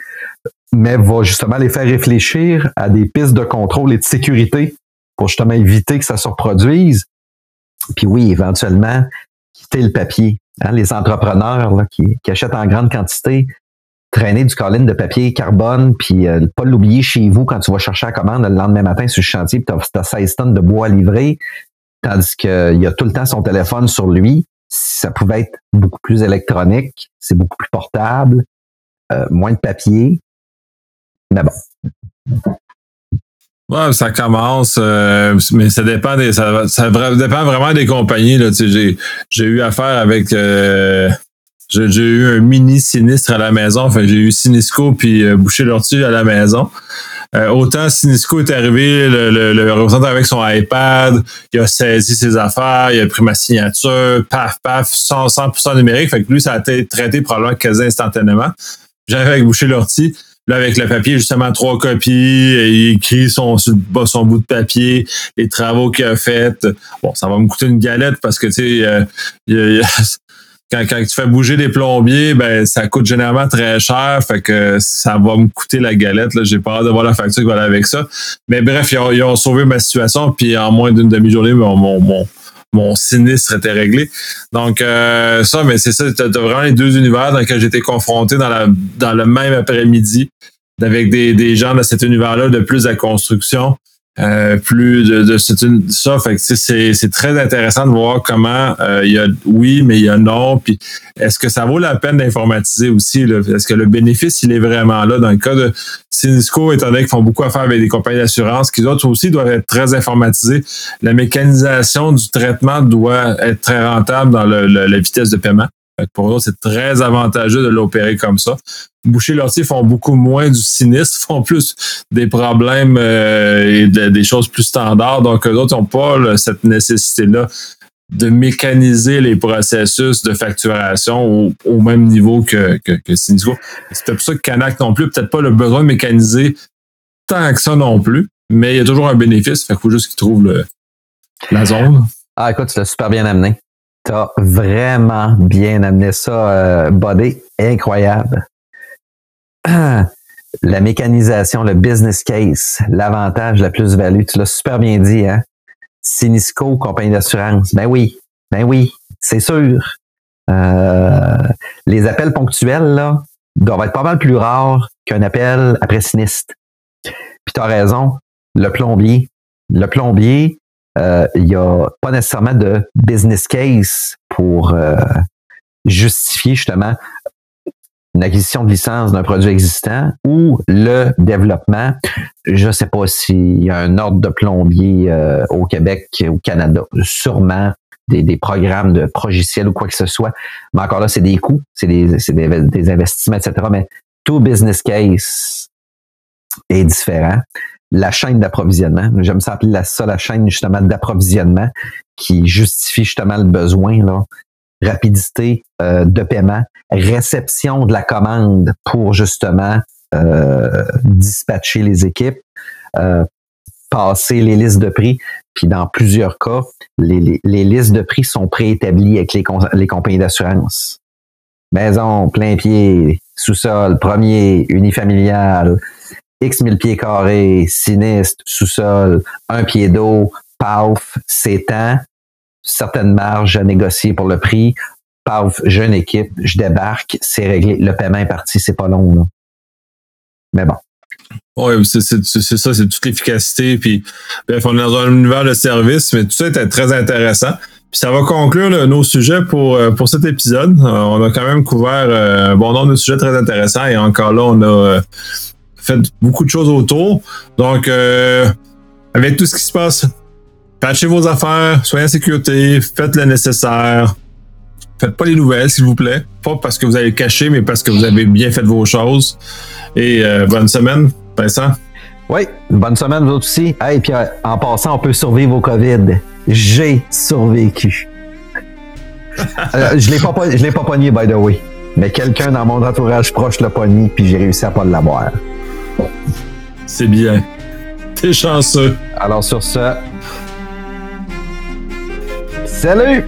S2: mais va justement les faire réfléchir à des pistes de contrôle et de sécurité pour justement éviter que ça se reproduise. Puis oui, éventuellement, quitter le papier. Hein, les entrepreneurs qui, achètent en grande quantité, traîner du colline de papier carbone, puis euh, pas l'oublier chez vous quand tu vas chercher la commande le lendemain matin sur le chantier, puis tu as, 16 tonnes de bois à livrer, tandis qu'il a tout le temps son téléphone sur lui. Ça pouvait être beaucoup plus électronique, c'est beaucoup plus portable, euh, moins de papier. Bon.
S1: Ouais, ça commence, euh, mais ça dépend des, ça, ça, dépend vraiment des compagnies. Là, j'ai, j'ai eu affaire avec, euh, j'ai, eu un mini sinistre à la maison. Enfin, j'ai eu Sinisco puis euh, Boucher Lortie à la maison. Autant Sinisco est arrivé, le, le, représentant avec son iPad, il a saisi ses affaires, il a pris ma signature, paf, paf, 100%, 100 numérique. Fait que lui, ça a été traité probablement quasi instantanément. J'arrive avec Boucher Lortie. Là, avec le papier, justement, trois copies, il écrit son, son bout de papier, les travaux qu'il a fait. Bon, ça va me coûter une galette parce que, tu sais, euh, quand, quand, tu fais bouger des plombiers, ben ça coûte généralement très cher, fait que ça va me coûter la galette. Là, j'ai pas hâte de voir la facture qui va aller avec ça. Mais bref, ils ont, sauvé ma situation, puis en moins d'une demi-journée, mon, mon, mon, sinistre était réglé. Donc euh, ça, mais c'est ça, t'as vraiment les deux univers dans lesquels j'étais confronté dans la le même après-midi avec des, des gens de cet univers-là de plus à construction. Euh, plus de, c'est ça c'est, très intéressant de voir comment euh, il y a oui mais il y a non puis est-ce que ça vaut la peine d'informatiser aussi est-ce que le bénéfice il est vraiment là? Dans le cas de Sinisco étant donné qu'ils font beaucoup affaire avec des compagnies d'assurance qui autres aussi doivent être très informatisés la mécanisation du traitement doit être très rentable dans le, la vitesse de paiement pour eux, c'est très avantageux de l'opérer comme ça. Boucher Lortier font beaucoup moins du sinistre, font plus des problèmes euh, et des choses plus standards. Donc, eux autres n'ont pas cette nécessité-là de mécaniser les processus de facturation au, même niveau que, que C'est peut-être pour ça que Canac non plus, peut-être pas le besoin de mécaniser tant que ça non plus, mais il y a toujours un bénéfice. Fait qu'il faut juste qu'ils trouvent la zone.
S2: Ah, écoute, tu l'as super bien amené. T'as vraiment bien amené ça, euh, Body. Incroyable. La mécanisation, le business case, l'avantage, la plus-value, tu l'as super bien dit, hein? Sinisco, compagnie d'assurance. Ben oui, ben oui, c'est sûr. Euh, les appels ponctuels, là, doivent être pas mal plus rares qu'un appel après sinistre. Puis tu as raison, le plombier. Le plombier, il n'y a pas nécessairement de business case pour euh, justifier justement une acquisition de licence d'un produit existant ou le développement. Je ne sais pas s'il y a un ordre de plombier euh, au Québec au Canada. Sûrement des, programmes de progiciel ou quoi que ce soit. Mais encore là, c'est des coûts, c'est des investissements, etc. Mais tout business case est différent la chaîne d'approvisionnement. J'aime ça appeler la chaîne justement d'approvisionnement qui justifie justement le besoin, là. rapidité euh, de paiement, réception de la commande pour justement euh, dispatcher les équipes, euh, passer les listes de prix. Puis dans plusieurs cas, les, les, listes de prix sont préétablies avec les, les compagnies d'assurance. Maison, plein pied, sous-sol, premier, unifamilial, X mille pieds carrés, sinistre, sous-sol, un pied d'eau, paf, s'étend, certaines marges à négocier pour le prix, paf, jeune équipe, je débarque, c'est réglé, le paiement est parti, c'est pas long, là. Mais bon.
S1: Oui, c'est ça, c'est toute l'efficacité. Puis, bref, on est dans un univers de service, mais tout ça est très intéressant. Puis ça va conclure nos sujets pour, euh, pour cet épisode. Euh, on a quand même couvert euh, bon nombre de sujets très intéressants et encore là, on a faites beaucoup de choses autour. Donc, euh, avec tout ce qui se passe, patchez vos affaires, soyez en sécurité, faites le nécessaire. Faites pas les nouvelles, s'il vous plaît. Pas parce que vous avez caché, mais parce que vous avez bien fait vos choses. Et euh, bonne semaine, Vincent.
S2: Oui, bonne semaine, vous aussi. Et puis euh, en passant, on peut survivre au COVID. J'ai survécu. Je ne l'ai pas pogné, by the way. Mais quelqu'un dans mon entourage proche l'a pogné, puis j'ai réussi à pas l'avoir.
S1: C'est bien. T'es chanceux.
S2: Alors sur ce, salut!